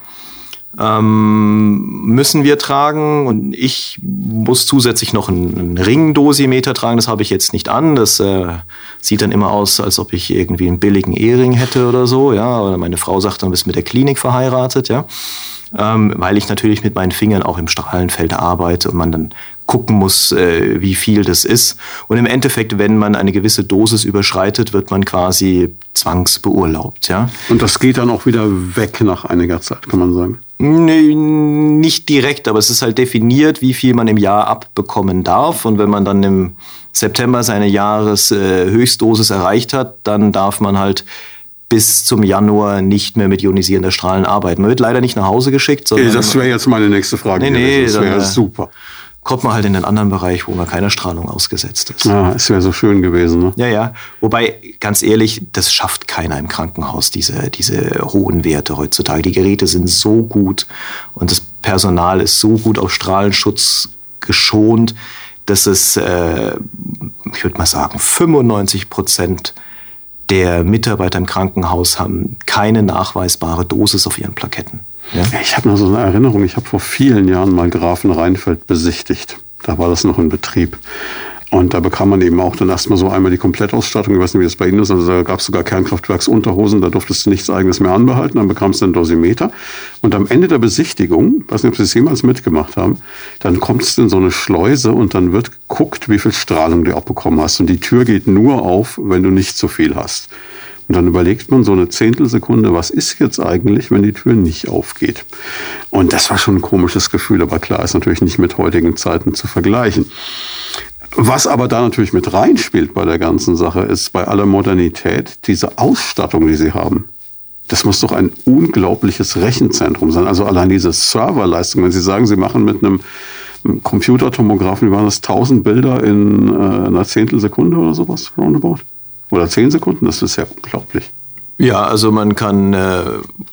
Ähm, müssen wir tragen und ich muss zusätzlich noch einen Ringdosimeter tragen. Das habe ich jetzt nicht an. Das äh, sieht dann immer aus, als ob ich irgendwie einen billigen Ehering hätte oder so. Ja, oder meine Frau sagt, dann bist mit der Klinik verheiratet. Ja, ähm, weil ich natürlich mit meinen Fingern auch im Strahlenfeld arbeite und man dann gucken muss, äh, wie viel das ist. Und im Endeffekt, wenn man eine gewisse Dosis überschreitet, wird man quasi zwangsbeurlaubt. Ja? Und das geht dann auch wieder weg nach einiger Zeit, kann man sagen. Nee, nicht direkt, aber es ist halt definiert, wie viel man im Jahr abbekommen darf. Und wenn man dann im September seine Jahreshöchstdosis äh, erreicht hat, dann darf man halt bis zum Januar nicht mehr mit ionisierender Strahlen arbeiten. Man wird leider nicht nach Hause geschickt. Sondern das wäre jetzt meine nächste Frage. Nee, nee, das wäre super kommt man halt in den anderen Bereich, wo man keiner Strahlung ausgesetzt ist. Ja, es wäre so schön gewesen. Ne? Ja, ja. Wobei, ganz ehrlich, das schafft keiner im Krankenhaus, diese, diese hohen Werte heutzutage. Die Geräte sind so gut und das Personal ist so gut auf Strahlenschutz geschont, dass es, äh, ich würde mal sagen, 95 Prozent der Mitarbeiter im Krankenhaus haben keine nachweisbare Dosis auf ihren Plaketten. Ja? Ich habe noch so eine Erinnerung, ich habe vor vielen Jahren mal Grafen Rheinfeld besichtigt. Da war das noch in Betrieb. Und da bekam man eben auch dann erstmal so einmal die Komplettausstattung. Ich weiß nicht, wie das bei Ihnen ist. Also da gab es sogar Kernkraftwerksunterhosen, da durftest du nichts eigenes mehr anbehalten. Dann bekamst du einen Dosimeter. Und am Ende der Besichtigung, weiß nicht, ob Sie es jemals mitgemacht haben, dann kommst du in so eine Schleuse und dann wird geguckt, wie viel Strahlung du abbekommen hast. Und die Tür geht nur auf, wenn du nicht zu viel hast. Und dann überlegt man so eine Zehntelsekunde, was ist jetzt eigentlich, wenn die Tür nicht aufgeht? Und das war schon ein komisches Gefühl, aber klar, ist natürlich nicht mit heutigen Zeiten zu vergleichen. Was aber da natürlich mit reinspielt bei der ganzen Sache, ist bei aller Modernität diese Ausstattung, die sie haben. Das muss doch ein unglaubliches Rechenzentrum sein. Also allein diese Serverleistung, wenn Sie sagen, Sie machen mit einem Computertomographen, wie waren das, 1000 Bilder in äh, einer Zehntelsekunde oder sowas, roundabout? Oder zehn Sekunden, das ist ja unglaublich. Ja, also man kann äh,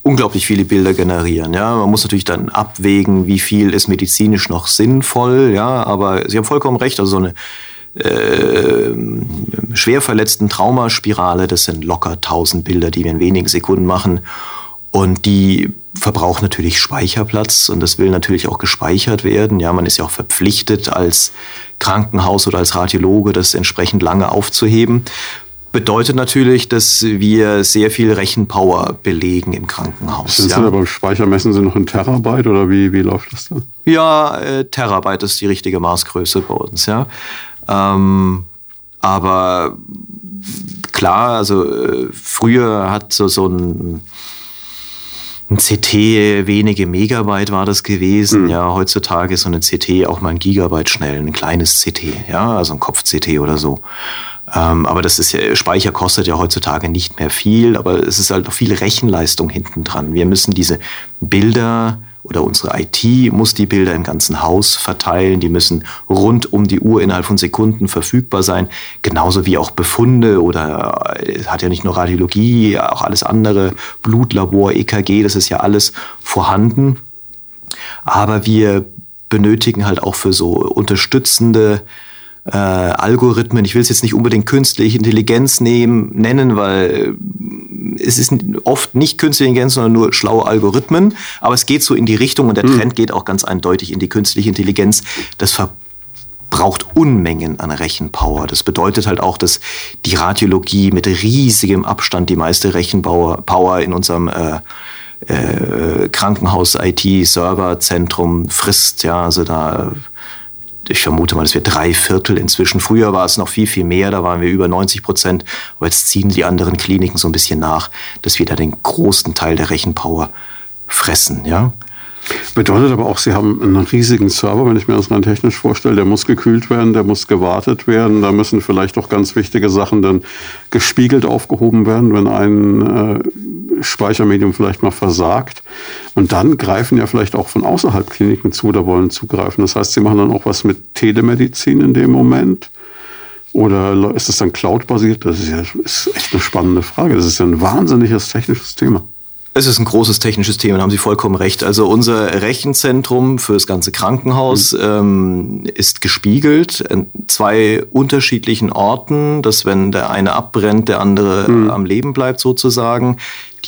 unglaublich viele Bilder generieren. Ja, man muss natürlich dann abwägen, wie viel ist medizinisch noch sinnvoll. Ja, aber Sie haben vollkommen recht. Also so eine äh, schwer verletzten Traumaspirale, das sind locker 1000 Bilder, die wir in wenigen Sekunden machen. Und die verbraucht natürlich Speicherplatz und das will natürlich auch gespeichert werden. Ja, man ist ja auch verpflichtet als Krankenhaus oder als Radiologe, das entsprechend lange aufzuheben bedeutet natürlich, dass wir sehr viel Rechenpower belegen im Krankenhaus. Sind ja. Beim Speicher messen Sie noch in Terabyte oder wie, wie läuft das dann? Ja, äh, Terabyte ist die richtige Maßgröße bei uns, ja. Ähm, aber klar, also äh, früher hat so, so ein ein CT wenige Megabyte war das gewesen. Mhm. Ja, heutzutage ist so eine CT auch mal ein Gigabyte schnell, ein kleines CT, ja, also ein Kopf-CT oder so. Ähm, aber das ist ja, Speicher kostet ja heutzutage nicht mehr viel, aber es ist halt noch viel Rechenleistung hinten dran. Wir müssen diese Bilder oder unsere IT muss die Bilder im ganzen Haus verteilen. Die müssen rund um die Uhr innerhalb von Sekunden verfügbar sein. Genauso wie auch Befunde oder es hat ja nicht nur Radiologie, auch alles andere, Blutlabor, EKG, das ist ja alles vorhanden. Aber wir benötigen halt auch für so unterstützende äh, Algorithmen, ich will es jetzt nicht unbedingt künstliche Intelligenz nehmen, nennen, weil es ist oft nicht künstliche Intelligenz, sondern nur schlaue Algorithmen. Aber es geht so in die Richtung und der hm. Trend geht auch ganz eindeutig in die künstliche Intelligenz. Das verbraucht Unmengen an Rechenpower. Das bedeutet halt auch, dass die Radiologie mit riesigem Abstand die meiste Rechenpower in unserem äh, äh, Krankenhaus-IT-Serverzentrum frisst. Ja, also da ich vermute mal, das wird drei Viertel inzwischen. Früher war es noch viel, viel mehr, da waren wir über 90 Prozent. Aber jetzt ziehen die anderen Kliniken so ein bisschen nach, dass wir da den großen Teil der Rechenpower fressen, ja. Bedeutet aber auch, Sie haben einen riesigen Server, wenn ich mir das rein technisch vorstelle, der muss gekühlt werden, der muss gewartet werden, da müssen vielleicht auch ganz wichtige Sachen dann gespiegelt aufgehoben werden, wenn ein äh, Speichermedium vielleicht mal versagt. Und dann greifen ja vielleicht auch von außerhalb Kliniken zu oder wollen zugreifen. Das heißt, Sie machen dann auch was mit Telemedizin in dem Moment. Oder ist es dann Cloud-basiert? Das ist ja ist echt eine spannende Frage. Das ist ja ein wahnsinniges technisches Thema. Es ist ein großes technisches Thema, da haben Sie vollkommen recht. Also unser Rechenzentrum für das ganze Krankenhaus mhm. ähm, ist gespiegelt in zwei unterschiedlichen Orten, dass wenn der eine abbrennt, der andere mhm. am Leben bleibt sozusagen.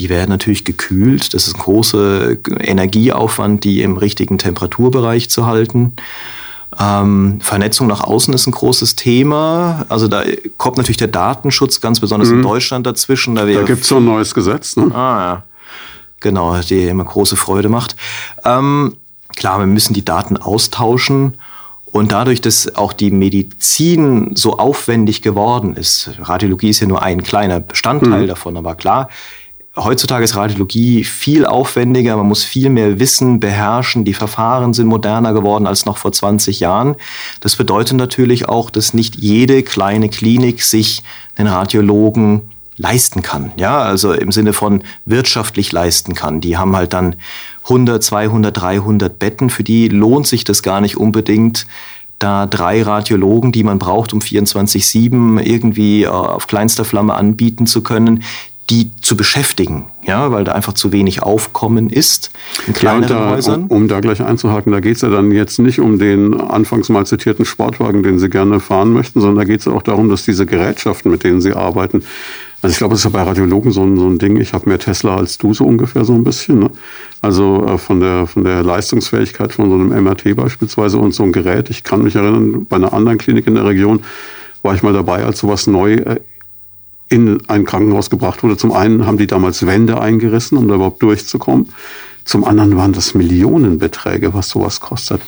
Die werden natürlich gekühlt. Das ist ein großer Energieaufwand, die im richtigen Temperaturbereich zu halten. Ähm, Vernetzung nach außen ist ein großes Thema. Also da kommt natürlich der Datenschutz ganz besonders mhm. in Deutschland dazwischen. Da, da gibt es so ein neues Gesetz. Ne? Ah, ja. Genau, die immer große Freude macht. Ähm, klar, wir müssen die Daten austauschen. Und dadurch, dass auch die Medizin so aufwendig geworden ist, Radiologie ist ja nur ein kleiner Bestandteil mhm. davon, aber klar, heutzutage ist Radiologie viel aufwendiger, man muss viel mehr Wissen beherrschen, die Verfahren sind moderner geworden als noch vor 20 Jahren. Das bedeutet natürlich auch, dass nicht jede kleine Klinik sich den Radiologen leisten kann. Ja, also im Sinne von wirtschaftlich leisten kann. Die haben halt dann 100, 200, 300 Betten. Für die lohnt sich das gar nicht unbedingt, da drei Radiologen, die man braucht, um 24-7 irgendwie äh, auf kleinster Flamme anbieten zu können, die zu beschäftigen, ja, weil da einfach zu wenig Aufkommen ist in kleineren ja, da, Häusern. Um, um, da gleich einzuhaken, da geht es ja dann jetzt nicht um den anfangs mal zitierten Sportwagen, den Sie gerne fahren möchten, sondern da geht es ja auch darum, dass diese Gerätschaften, mit denen Sie arbeiten, also ich glaube, es ist ja bei Radiologen so ein, so ein Ding, ich habe mehr Tesla als du so ungefähr so ein bisschen. Ne? Also äh, von, der, von der Leistungsfähigkeit von so einem MRT beispielsweise und so ein Gerät. Ich kann mich erinnern, bei einer anderen Klinik in der Region war ich mal dabei, als sowas neu äh, in ein Krankenhaus gebracht wurde. Zum einen haben die damals Wände eingerissen, um da überhaupt durchzukommen. Zum anderen waren das Millionenbeträge, was sowas kostet.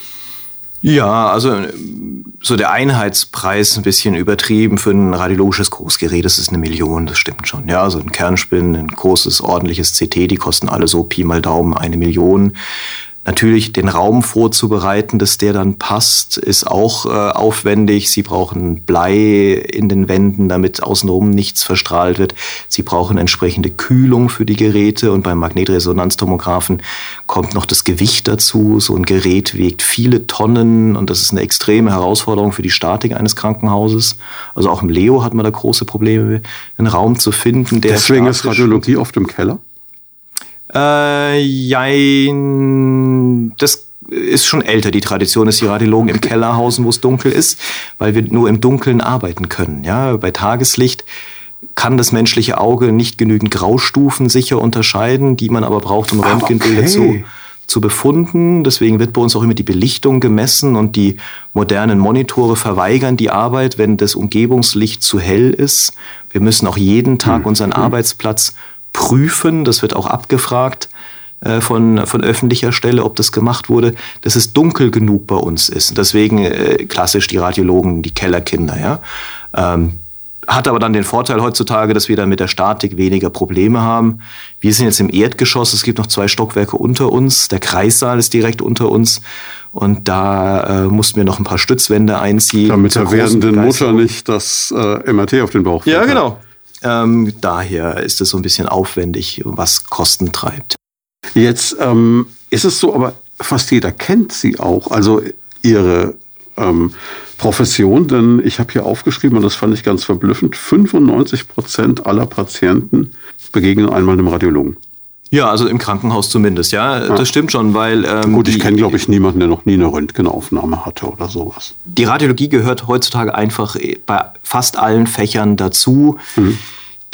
Ja, also so der Einheitspreis ein bisschen übertrieben für ein radiologisches Großgerät, das ist eine Million, das stimmt schon. Ja, also ein Kernspin, ein großes, ordentliches CT, die kosten alle so Pi mal Daumen eine Million. Natürlich den Raum vorzubereiten, dass der dann passt, ist auch äh, aufwendig. Sie brauchen Blei in den Wänden, damit außenrum nichts verstrahlt wird. Sie brauchen entsprechende Kühlung für die Geräte und beim Magnetresonanztomographen kommt noch das Gewicht dazu. So ein Gerät wiegt viele Tonnen und das ist eine extreme Herausforderung für die Statik eines Krankenhauses. Also auch im Leo hat man da große Probleme, einen Raum zu finden. Der Deswegen ist Radiologie oft im Keller? Äh, jein, das ist schon älter. Die Tradition ist, die Radiologen im Keller hausen, wo es dunkel ist, weil wir nur im Dunkeln arbeiten können. Ja, bei Tageslicht kann das menschliche Auge nicht genügend Graustufen sicher unterscheiden, die man aber braucht, um ah, Röntgenbilder okay. zu, zu befunden. Deswegen wird bei uns auch immer die Belichtung gemessen und die modernen Monitore verweigern die Arbeit, wenn das Umgebungslicht zu hell ist. Wir müssen auch jeden Tag hm, unseren hm. Arbeitsplatz prüfen. Das wird auch abgefragt äh, von, von öffentlicher Stelle, ob das gemacht wurde, dass es dunkel genug bei uns ist. Deswegen äh, klassisch die Radiologen, die Kellerkinder. Ja? Ähm, hat aber dann den Vorteil heutzutage, dass wir dann mit der Statik weniger Probleme haben. Wir sind jetzt im Erdgeschoss, es gibt noch zwei Stockwerke unter uns, der Kreissaal ist direkt unter uns und da äh, mussten wir noch ein paar Stützwände einziehen. Damit der werdenden Mutter nicht das äh, MRT auf den Bauch fällt. Ja, genau. Ähm, daher ist es so ein bisschen aufwendig, was Kosten treibt. Jetzt ähm, ist es so, aber fast jeder kennt sie auch, also ihre ähm, Profession, denn ich habe hier aufgeschrieben, und das fand ich ganz verblüffend, 95 Prozent aller Patienten begegnen einmal einem Radiologen. Ja, also im Krankenhaus zumindest, ja. ja. Das stimmt schon, weil. Ähm, Gut, ich kenne, glaube ich, niemanden, der noch nie eine Röntgenaufnahme hatte oder sowas. Die Radiologie gehört heutzutage einfach bei fast allen Fächern dazu. Mhm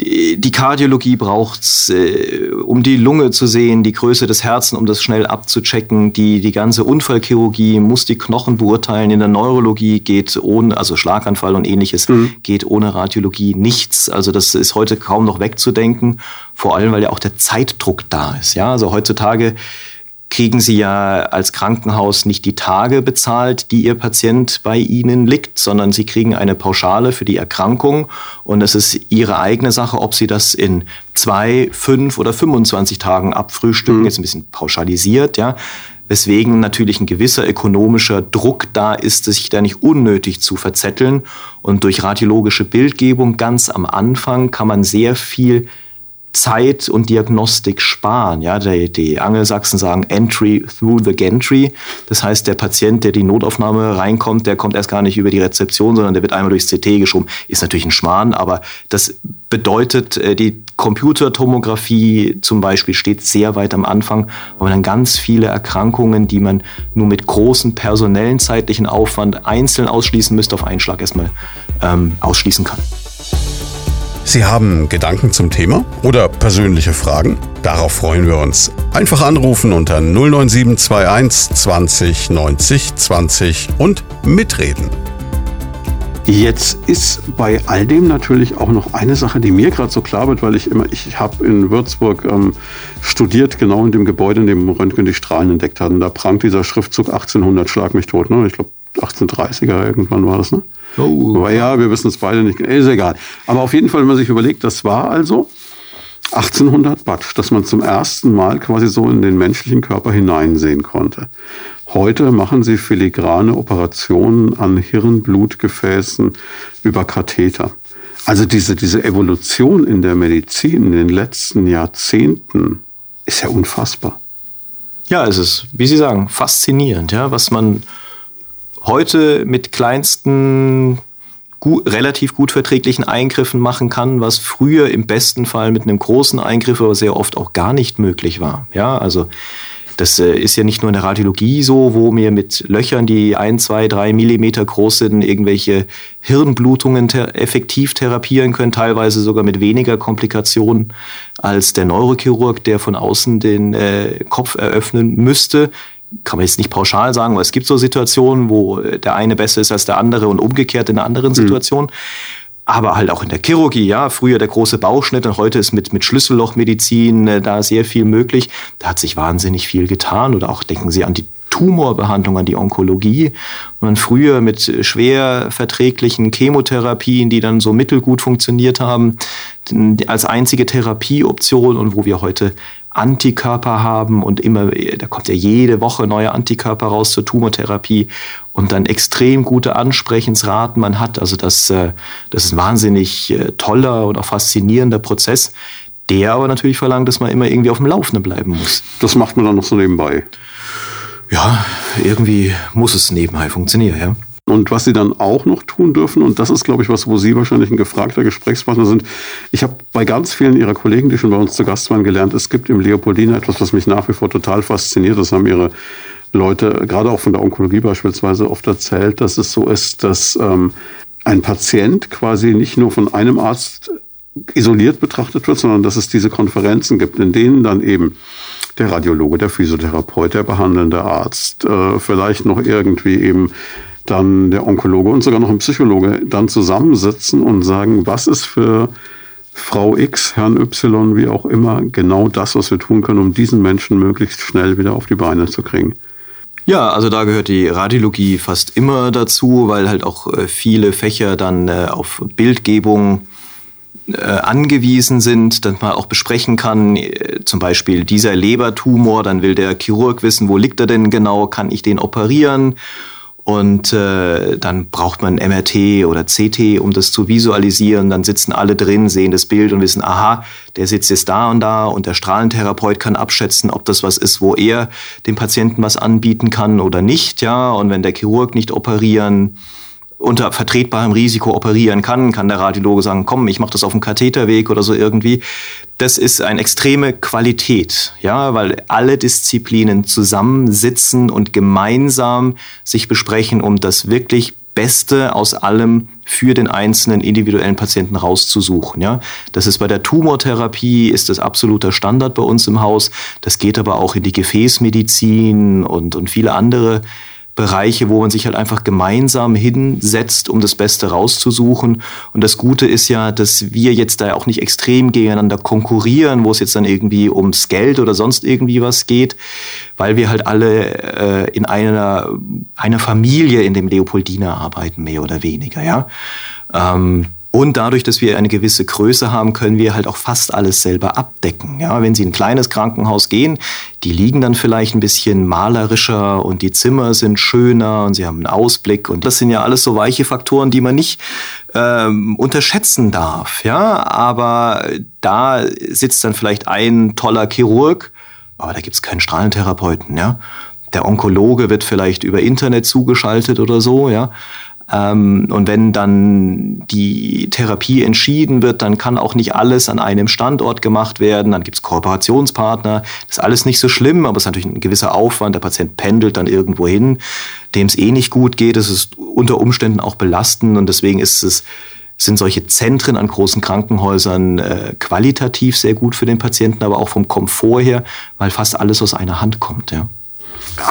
die, Kardiologie braucht's, äh, um die Lunge zu sehen, die Größe des Herzens, um das schnell abzuchecken. Die, die ganze Unfallchirurgie muss die Knochen beurteilen. In der Neurologie geht ohne, also Schlaganfall und ähnliches, mhm. geht ohne Radiologie nichts. Also das ist heute kaum noch wegzudenken. Vor allem, weil ja auch der Zeitdruck da ist. Ja, also heutzutage kriegen Sie ja als Krankenhaus nicht die Tage bezahlt, die Ihr Patient bei Ihnen liegt, sondern Sie kriegen eine Pauschale für die Erkrankung und es ist Ihre eigene Sache, ob Sie das in zwei, fünf oder 25 Tagen abfrühstücken, mhm. jetzt ein bisschen pauschalisiert, ja. weswegen natürlich ein gewisser ökonomischer Druck da ist, sich da nicht unnötig zu verzetteln. Und durch radiologische Bildgebung ganz am Anfang kann man sehr viel Zeit und Diagnostik sparen. Ja, die, die Angelsachsen sagen Entry through the Gantry. Das heißt, der Patient, der die Notaufnahme reinkommt, der kommt erst gar nicht über die Rezeption, sondern der wird einmal durchs CT geschoben. Ist natürlich ein Schmarrn, aber das bedeutet, äh, die Computertomographie zum Beispiel steht sehr weit am Anfang, weil man dann ganz viele Erkrankungen, die man nur mit großem personellen zeitlichen Aufwand einzeln ausschließen müsste, auf einen Schlag erstmal ähm, ausschließen kann. Sie haben Gedanken zum Thema oder persönliche Fragen? Darauf freuen wir uns. Einfach anrufen unter 09721 20 90 20 und mitreden. Jetzt ist bei all dem natürlich auch noch eine Sache, die mir gerade so klar wird, weil ich immer, ich habe in Würzburg ähm, studiert, genau in dem Gebäude, in dem Röntgen die Strahlen entdeckt hat. Und da prangt dieser Schriftzug 1800, schlag mich tot, ne? Ich glaube 1830er irgendwann war das, ne? Oh. Aber ja, wir wissen es beide nicht. Ist egal. Aber auf jeden Fall, wenn man sich überlegt, das war also 1800 Watt, dass man zum ersten Mal quasi so in den menschlichen Körper hineinsehen konnte. Heute machen sie filigrane Operationen an Hirnblutgefäßen über Katheter. Also diese, diese Evolution in der Medizin in den letzten Jahrzehnten ist ja unfassbar. Ja, es ist, wie Sie sagen, faszinierend, ja, was man heute mit kleinsten Gut, relativ gut verträglichen Eingriffen machen kann, was früher im besten Fall mit einem großen Eingriff aber sehr oft auch gar nicht möglich war. Ja, also das äh, ist ja nicht nur in der Radiologie so, wo mir mit Löchern, die ein, zwei, drei Millimeter groß sind, irgendwelche Hirnblutungen ter effektiv therapieren können, teilweise sogar mit weniger Komplikationen als der Neurochirurg, der von außen den äh, Kopf eröffnen müsste kann man jetzt nicht pauschal sagen, weil es gibt so Situationen, wo der eine besser ist als der andere und umgekehrt in einer anderen mhm. Situation. Mhm. Aber halt auch in der Chirurgie, ja, früher der große Bauchschnitt und heute ist mit, mit Schlüssellochmedizin äh, da sehr viel möglich. Da hat sich wahnsinnig viel getan. Oder auch denken Sie an die Tumorbehandlung, an die Onkologie. Und früher mit schwer verträglichen Chemotherapien, die dann so mittelgut funktioniert haben, als einzige Therapieoption und wo wir heute Antikörper haben und immer, da kommt ja jede Woche neue Antikörper raus zur Tumortherapie und dann extrem gute Ansprechensraten man hat. Also das, äh, das ist ein wahnsinnig äh, toller und auch faszinierender Prozess, der aber natürlich verlangt, dass man immer irgendwie auf dem Laufenden bleiben muss. Das macht man dann noch so nebenbei. Ja, irgendwie muss es nebenbei funktionieren, ja. Und was sie dann auch noch tun dürfen, und das ist, glaube ich, was, wo Sie wahrscheinlich ein gefragter Gesprächspartner sind. Ich habe bei ganz vielen Ihrer Kollegen, die schon bei uns zu Gast waren, gelernt, es gibt im Leopoldina etwas, was mich nach wie vor total fasziniert. Das haben Ihre Leute, gerade auch von der Onkologie beispielsweise, oft erzählt, dass es so ist, dass ähm, ein Patient quasi nicht nur von einem Arzt isoliert betrachtet wird, sondern dass es diese Konferenzen gibt, in denen dann eben der Radiologe, der Physiotherapeut, der behandelnde Arzt, äh, vielleicht noch irgendwie eben dann der Onkologe und sogar noch ein Psychologe dann zusammensitzen und sagen, was ist für Frau X, Herrn Y, wie auch immer, genau das, was wir tun können, um diesen Menschen möglichst schnell wieder auf die Beine zu kriegen. Ja, also da gehört die Radiologie fast immer dazu, weil halt auch äh, viele Fächer dann äh, auf Bildgebung angewiesen sind, dass man auch besprechen kann, zum Beispiel dieser Lebertumor, dann will der Chirurg wissen, wo liegt er denn genau, kann ich den operieren? Und äh, dann braucht man MRT oder CT, um das zu visualisieren. Dann sitzen alle drin, sehen das Bild und wissen, aha, der sitzt jetzt da und da. Und der Strahlentherapeut kann abschätzen, ob das was ist, wo er dem Patienten was anbieten kann oder nicht. Ja, und wenn der Chirurg nicht operieren unter vertretbarem Risiko operieren kann, kann der Radiologe sagen, komm, ich mache das auf dem Katheterweg oder so irgendwie. Das ist eine extreme Qualität, ja, weil alle Disziplinen zusammensitzen und gemeinsam sich besprechen, um das wirklich Beste aus allem für den einzelnen individuellen Patienten rauszusuchen. Ja, das ist bei der Tumortherapie ist das absoluter Standard bei uns im Haus. Das geht aber auch in die Gefäßmedizin und und viele andere Bereiche, wo man sich halt einfach gemeinsam hinsetzt, um das Beste rauszusuchen. Und das Gute ist ja, dass wir jetzt da auch nicht extrem gegeneinander konkurrieren, wo es jetzt dann irgendwie ums Geld oder sonst irgendwie was geht, weil wir halt alle äh, in einer, einer Familie in dem Leopoldina arbeiten, mehr oder weniger, ja. Ähm, Und dadurch, dass wir eine gewisse Größe haben, können wir halt auch fast alles selber abdecken. Ja, wenn Sie in ein kleines Krankenhaus gehen, die liegen dann vielleicht ein bisschen malerischer und die Zimmer sind schöner und Sie haben einen Ausblick. Und das sind ja alles so weiche Faktoren, die man nicht ähm, unterschätzen darf. Ja, aber da sitzt dann vielleicht ein toller Chirurg, aber da gibt es keinen Strahlentherapeuten. Ja, der Onkologe wird vielleicht über Internet zugeschaltet oder so. Ja, und wenn dann die Therapie entschieden wird, dann kann auch nicht alles an einem Standort gemacht werden. Dann gibt es Kooperationspartner. Das ist alles nicht so schlimm, aber es ist natürlich ein gewisser Aufwand. Der Patient pendelt dann irgendwo hin, dem es eh nicht gut geht. Es ist unter Umständen auch belastend und deswegen ist es sind solche Zentren an großen Krankenhäusern äh, qualitativ sehr gut für den Patienten, aber auch vom Komfort her, weil fast alles aus einer Hand kommt. Ja.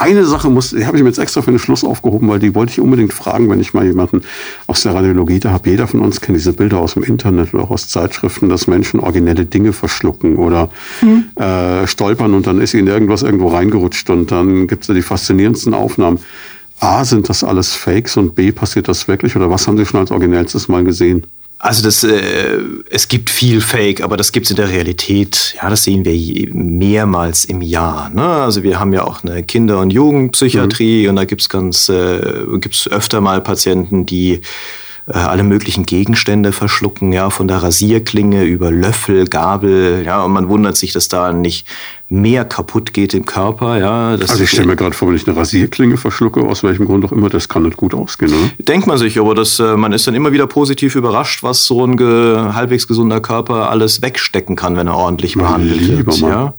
Eine Sache muss, die habe ich mir jetzt extra für den Schluss aufgehoben, weil die wollte ich unbedingt fragen, wenn ich mal jemanden aus der Radiologie da habe. Jeder von uns kennt diese Bilder aus dem Internet oder auch aus Zeitschriften, dass Menschen originelle Dinge verschlucken oder hm. äh, stolpern und dann ist ihnen irgendwas irgendwo reingerutscht und dann gibt es da die faszinierendsten Aufnahmen. A, sind das alles Fakes und B, passiert das wirklich oder was haben Sie schon als originellstes mal gesehen? Also das, äh, es gibt viel Fake, aber das gibt es in der Realität. Ja, das sehen wir mehrmals im Jahr. Ne? Also wir haben ja auch eine Kinder- und Jugendpsychiatrie mhm. und da gibt's ganz, äh, gibt's öfter mal Patienten, die alle möglichen Gegenstände verschlucken, ja, von der Rasierklinge über Löffel, Gabel, ja, und man wundert sich, dass da nicht mehr kaputt geht im Körper, ja. also ich stelle mir gerade vor, wenn ich eine Rasierklinge verschlucke, aus welchem Grund auch immer, das kann nicht gut ausgehen, oder? Denkt man sich, aber das, äh, man ist dann immer wieder positiv überrascht, was so ein ge halbwegs gesunder Körper alles wegstecken kann, wenn er ordentlich behandelt wird, ja.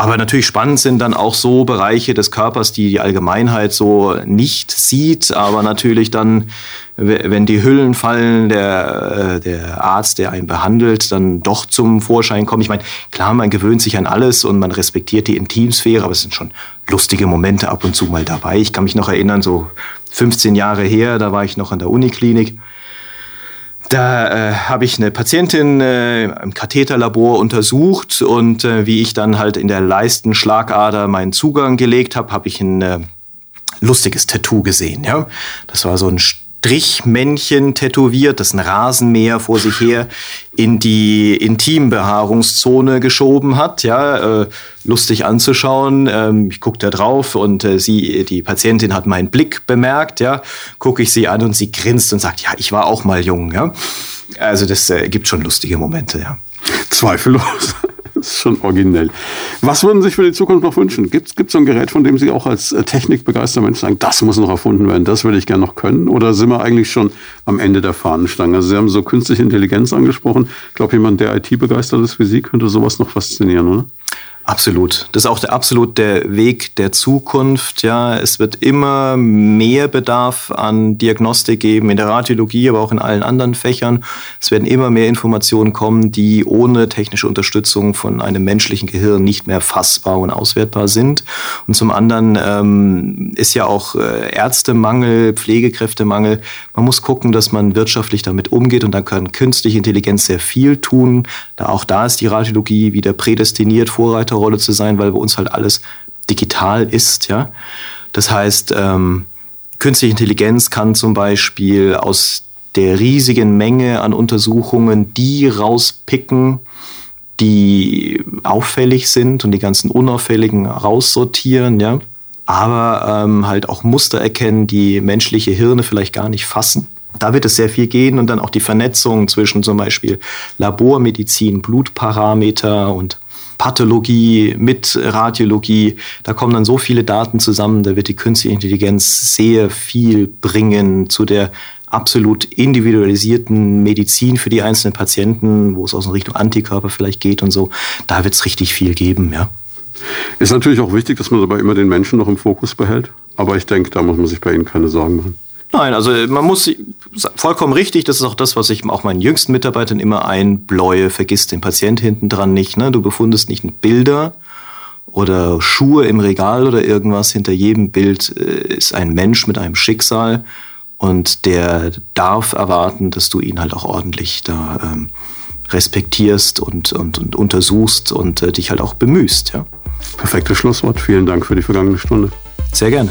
Aber natürlich spannend sind dann auch so Bereiche des Körpers, die die Allgemeinheit so nicht sieht, aber natürlich dann wenn die Hüllen fallen, der, äh, der Arzt, der einen behandelt, dann doch zum Vorschein kommt. Ich meine, klar, man gewöhnt sich an alles und man respektiert die Intimsphäre, aber es sind schon lustige Momente ab und zu mal dabei. Ich kann mich noch erinnern, so 15 Jahre her, da war ich noch in der Uniklinik. Da äh, habe ich eine Patientin äh, im Katheterlabor untersucht und äh, wie ich dann halt in der Leistenschlagader meinen Zugang gelegt habe, habe ich ein äh, lustiges Tattoo gesehen. Ja, das war so ein Strichmännchen tätowiert, das ein Rasenmäher vor sich her in die Intimbehaarungszone geschoben hat. Ja, äh, lustig anzuschauen. Ähm, ich gucke da drauf und äh, sie, die Patientin hat meinen Blick bemerkt. Ja, gucke ich sie an und sie grinst und sagt, ja, ich war auch mal jung. Ja, also das äh, gibt schon lustige Momente. Ja, zweifellos. Das ist schon originell. Was würden Sie sich für die Zukunft noch wünschen? Gibt es so ein Gerät, von dem Sie auch als äh, technikbegeisterter Mensch sagen, das muss noch erfunden werden, das würde ich gerne noch können? Oder sind wir eigentlich schon am Ende der Fahnenstange? Also Sie haben so künstliche Intelligenz angesprochen. Ich glaube, jemand, der IT-begeistert ist wie Sie, könnte sowas noch faszinieren, oder? Absolut. Das ist auch der, absolut der Weg der Zukunft. Ja, es wird immer mehr Bedarf an Diagnostik geben in der Radiologie, aber auch in allen anderen Fächern. Es werden immer mehr Informationen kommen, die ohne technische Unterstützung von einem menschlichen Gehirn nicht mehr fassbar und auswertbar sind. Und zum anderen ähm, ist ja auch äh, Ärztemangel, Pflegekräftemangel. Man muss gucken, dass man wirtschaftlich damit umgeht und dann kann künstliche Intelligenz sehr viel tun. Da auch da ist die Radiologie wieder prädestiniert, Vorreiter Rolle zu sein, weil bei uns halt alles digital ist. Ja? Das heißt, ähm, künstliche Intelligenz kann zum Beispiel aus der riesigen Menge an Untersuchungen die rauspicken, die auffällig sind und die ganzen unauffälligen raussortieren, ja. Aber ähm, halt auch Muster erkennen, die menschliche Hirne vielleicht gar nicht fassen. Da wird es sehr viel gehen und dann auch die Vernetzung zwischen zum Beispiel Labormedizin, Blutparameter und Pathologie, mit Radiologie. Da kommen dann so viele Daten zusammen, da wird die künstliche Intelligenz sehr viel bringen zu der absolut individualisierten Medizin für die einzelnen Patienten, wo es aus in Richtung Antikörper vielleicht geht und so. Da wird es richtig viel geben, ja. Ist natürlich auch wichtig, dass man dabei immer den Menschen noch im Fokus behält. Aber ich denke, da muss man sich bei Ihnen keine Sorgen machen. Nein, also man muss vollkommen richtig, das ist auch das, was ich auch meinen jüngsten Mitarbeitern immer einbläue, vergiss den Patient hinten dran nicht. Ne? Du befundest nicht Bilder oder Schuhe im Regal oder irgendwas. Hinter jedem Bild äh, ist ein Mensch mit einem Schicksal und der darf erwarten, dass du ihn halt auch ordentlich da ähm, respektierst und, und, und untersuchst und äh, dich halt auch bemühst. Ja? Perfektes Schlusswort. Vielen Dank für die vergangene Stunde. Sehr gerne.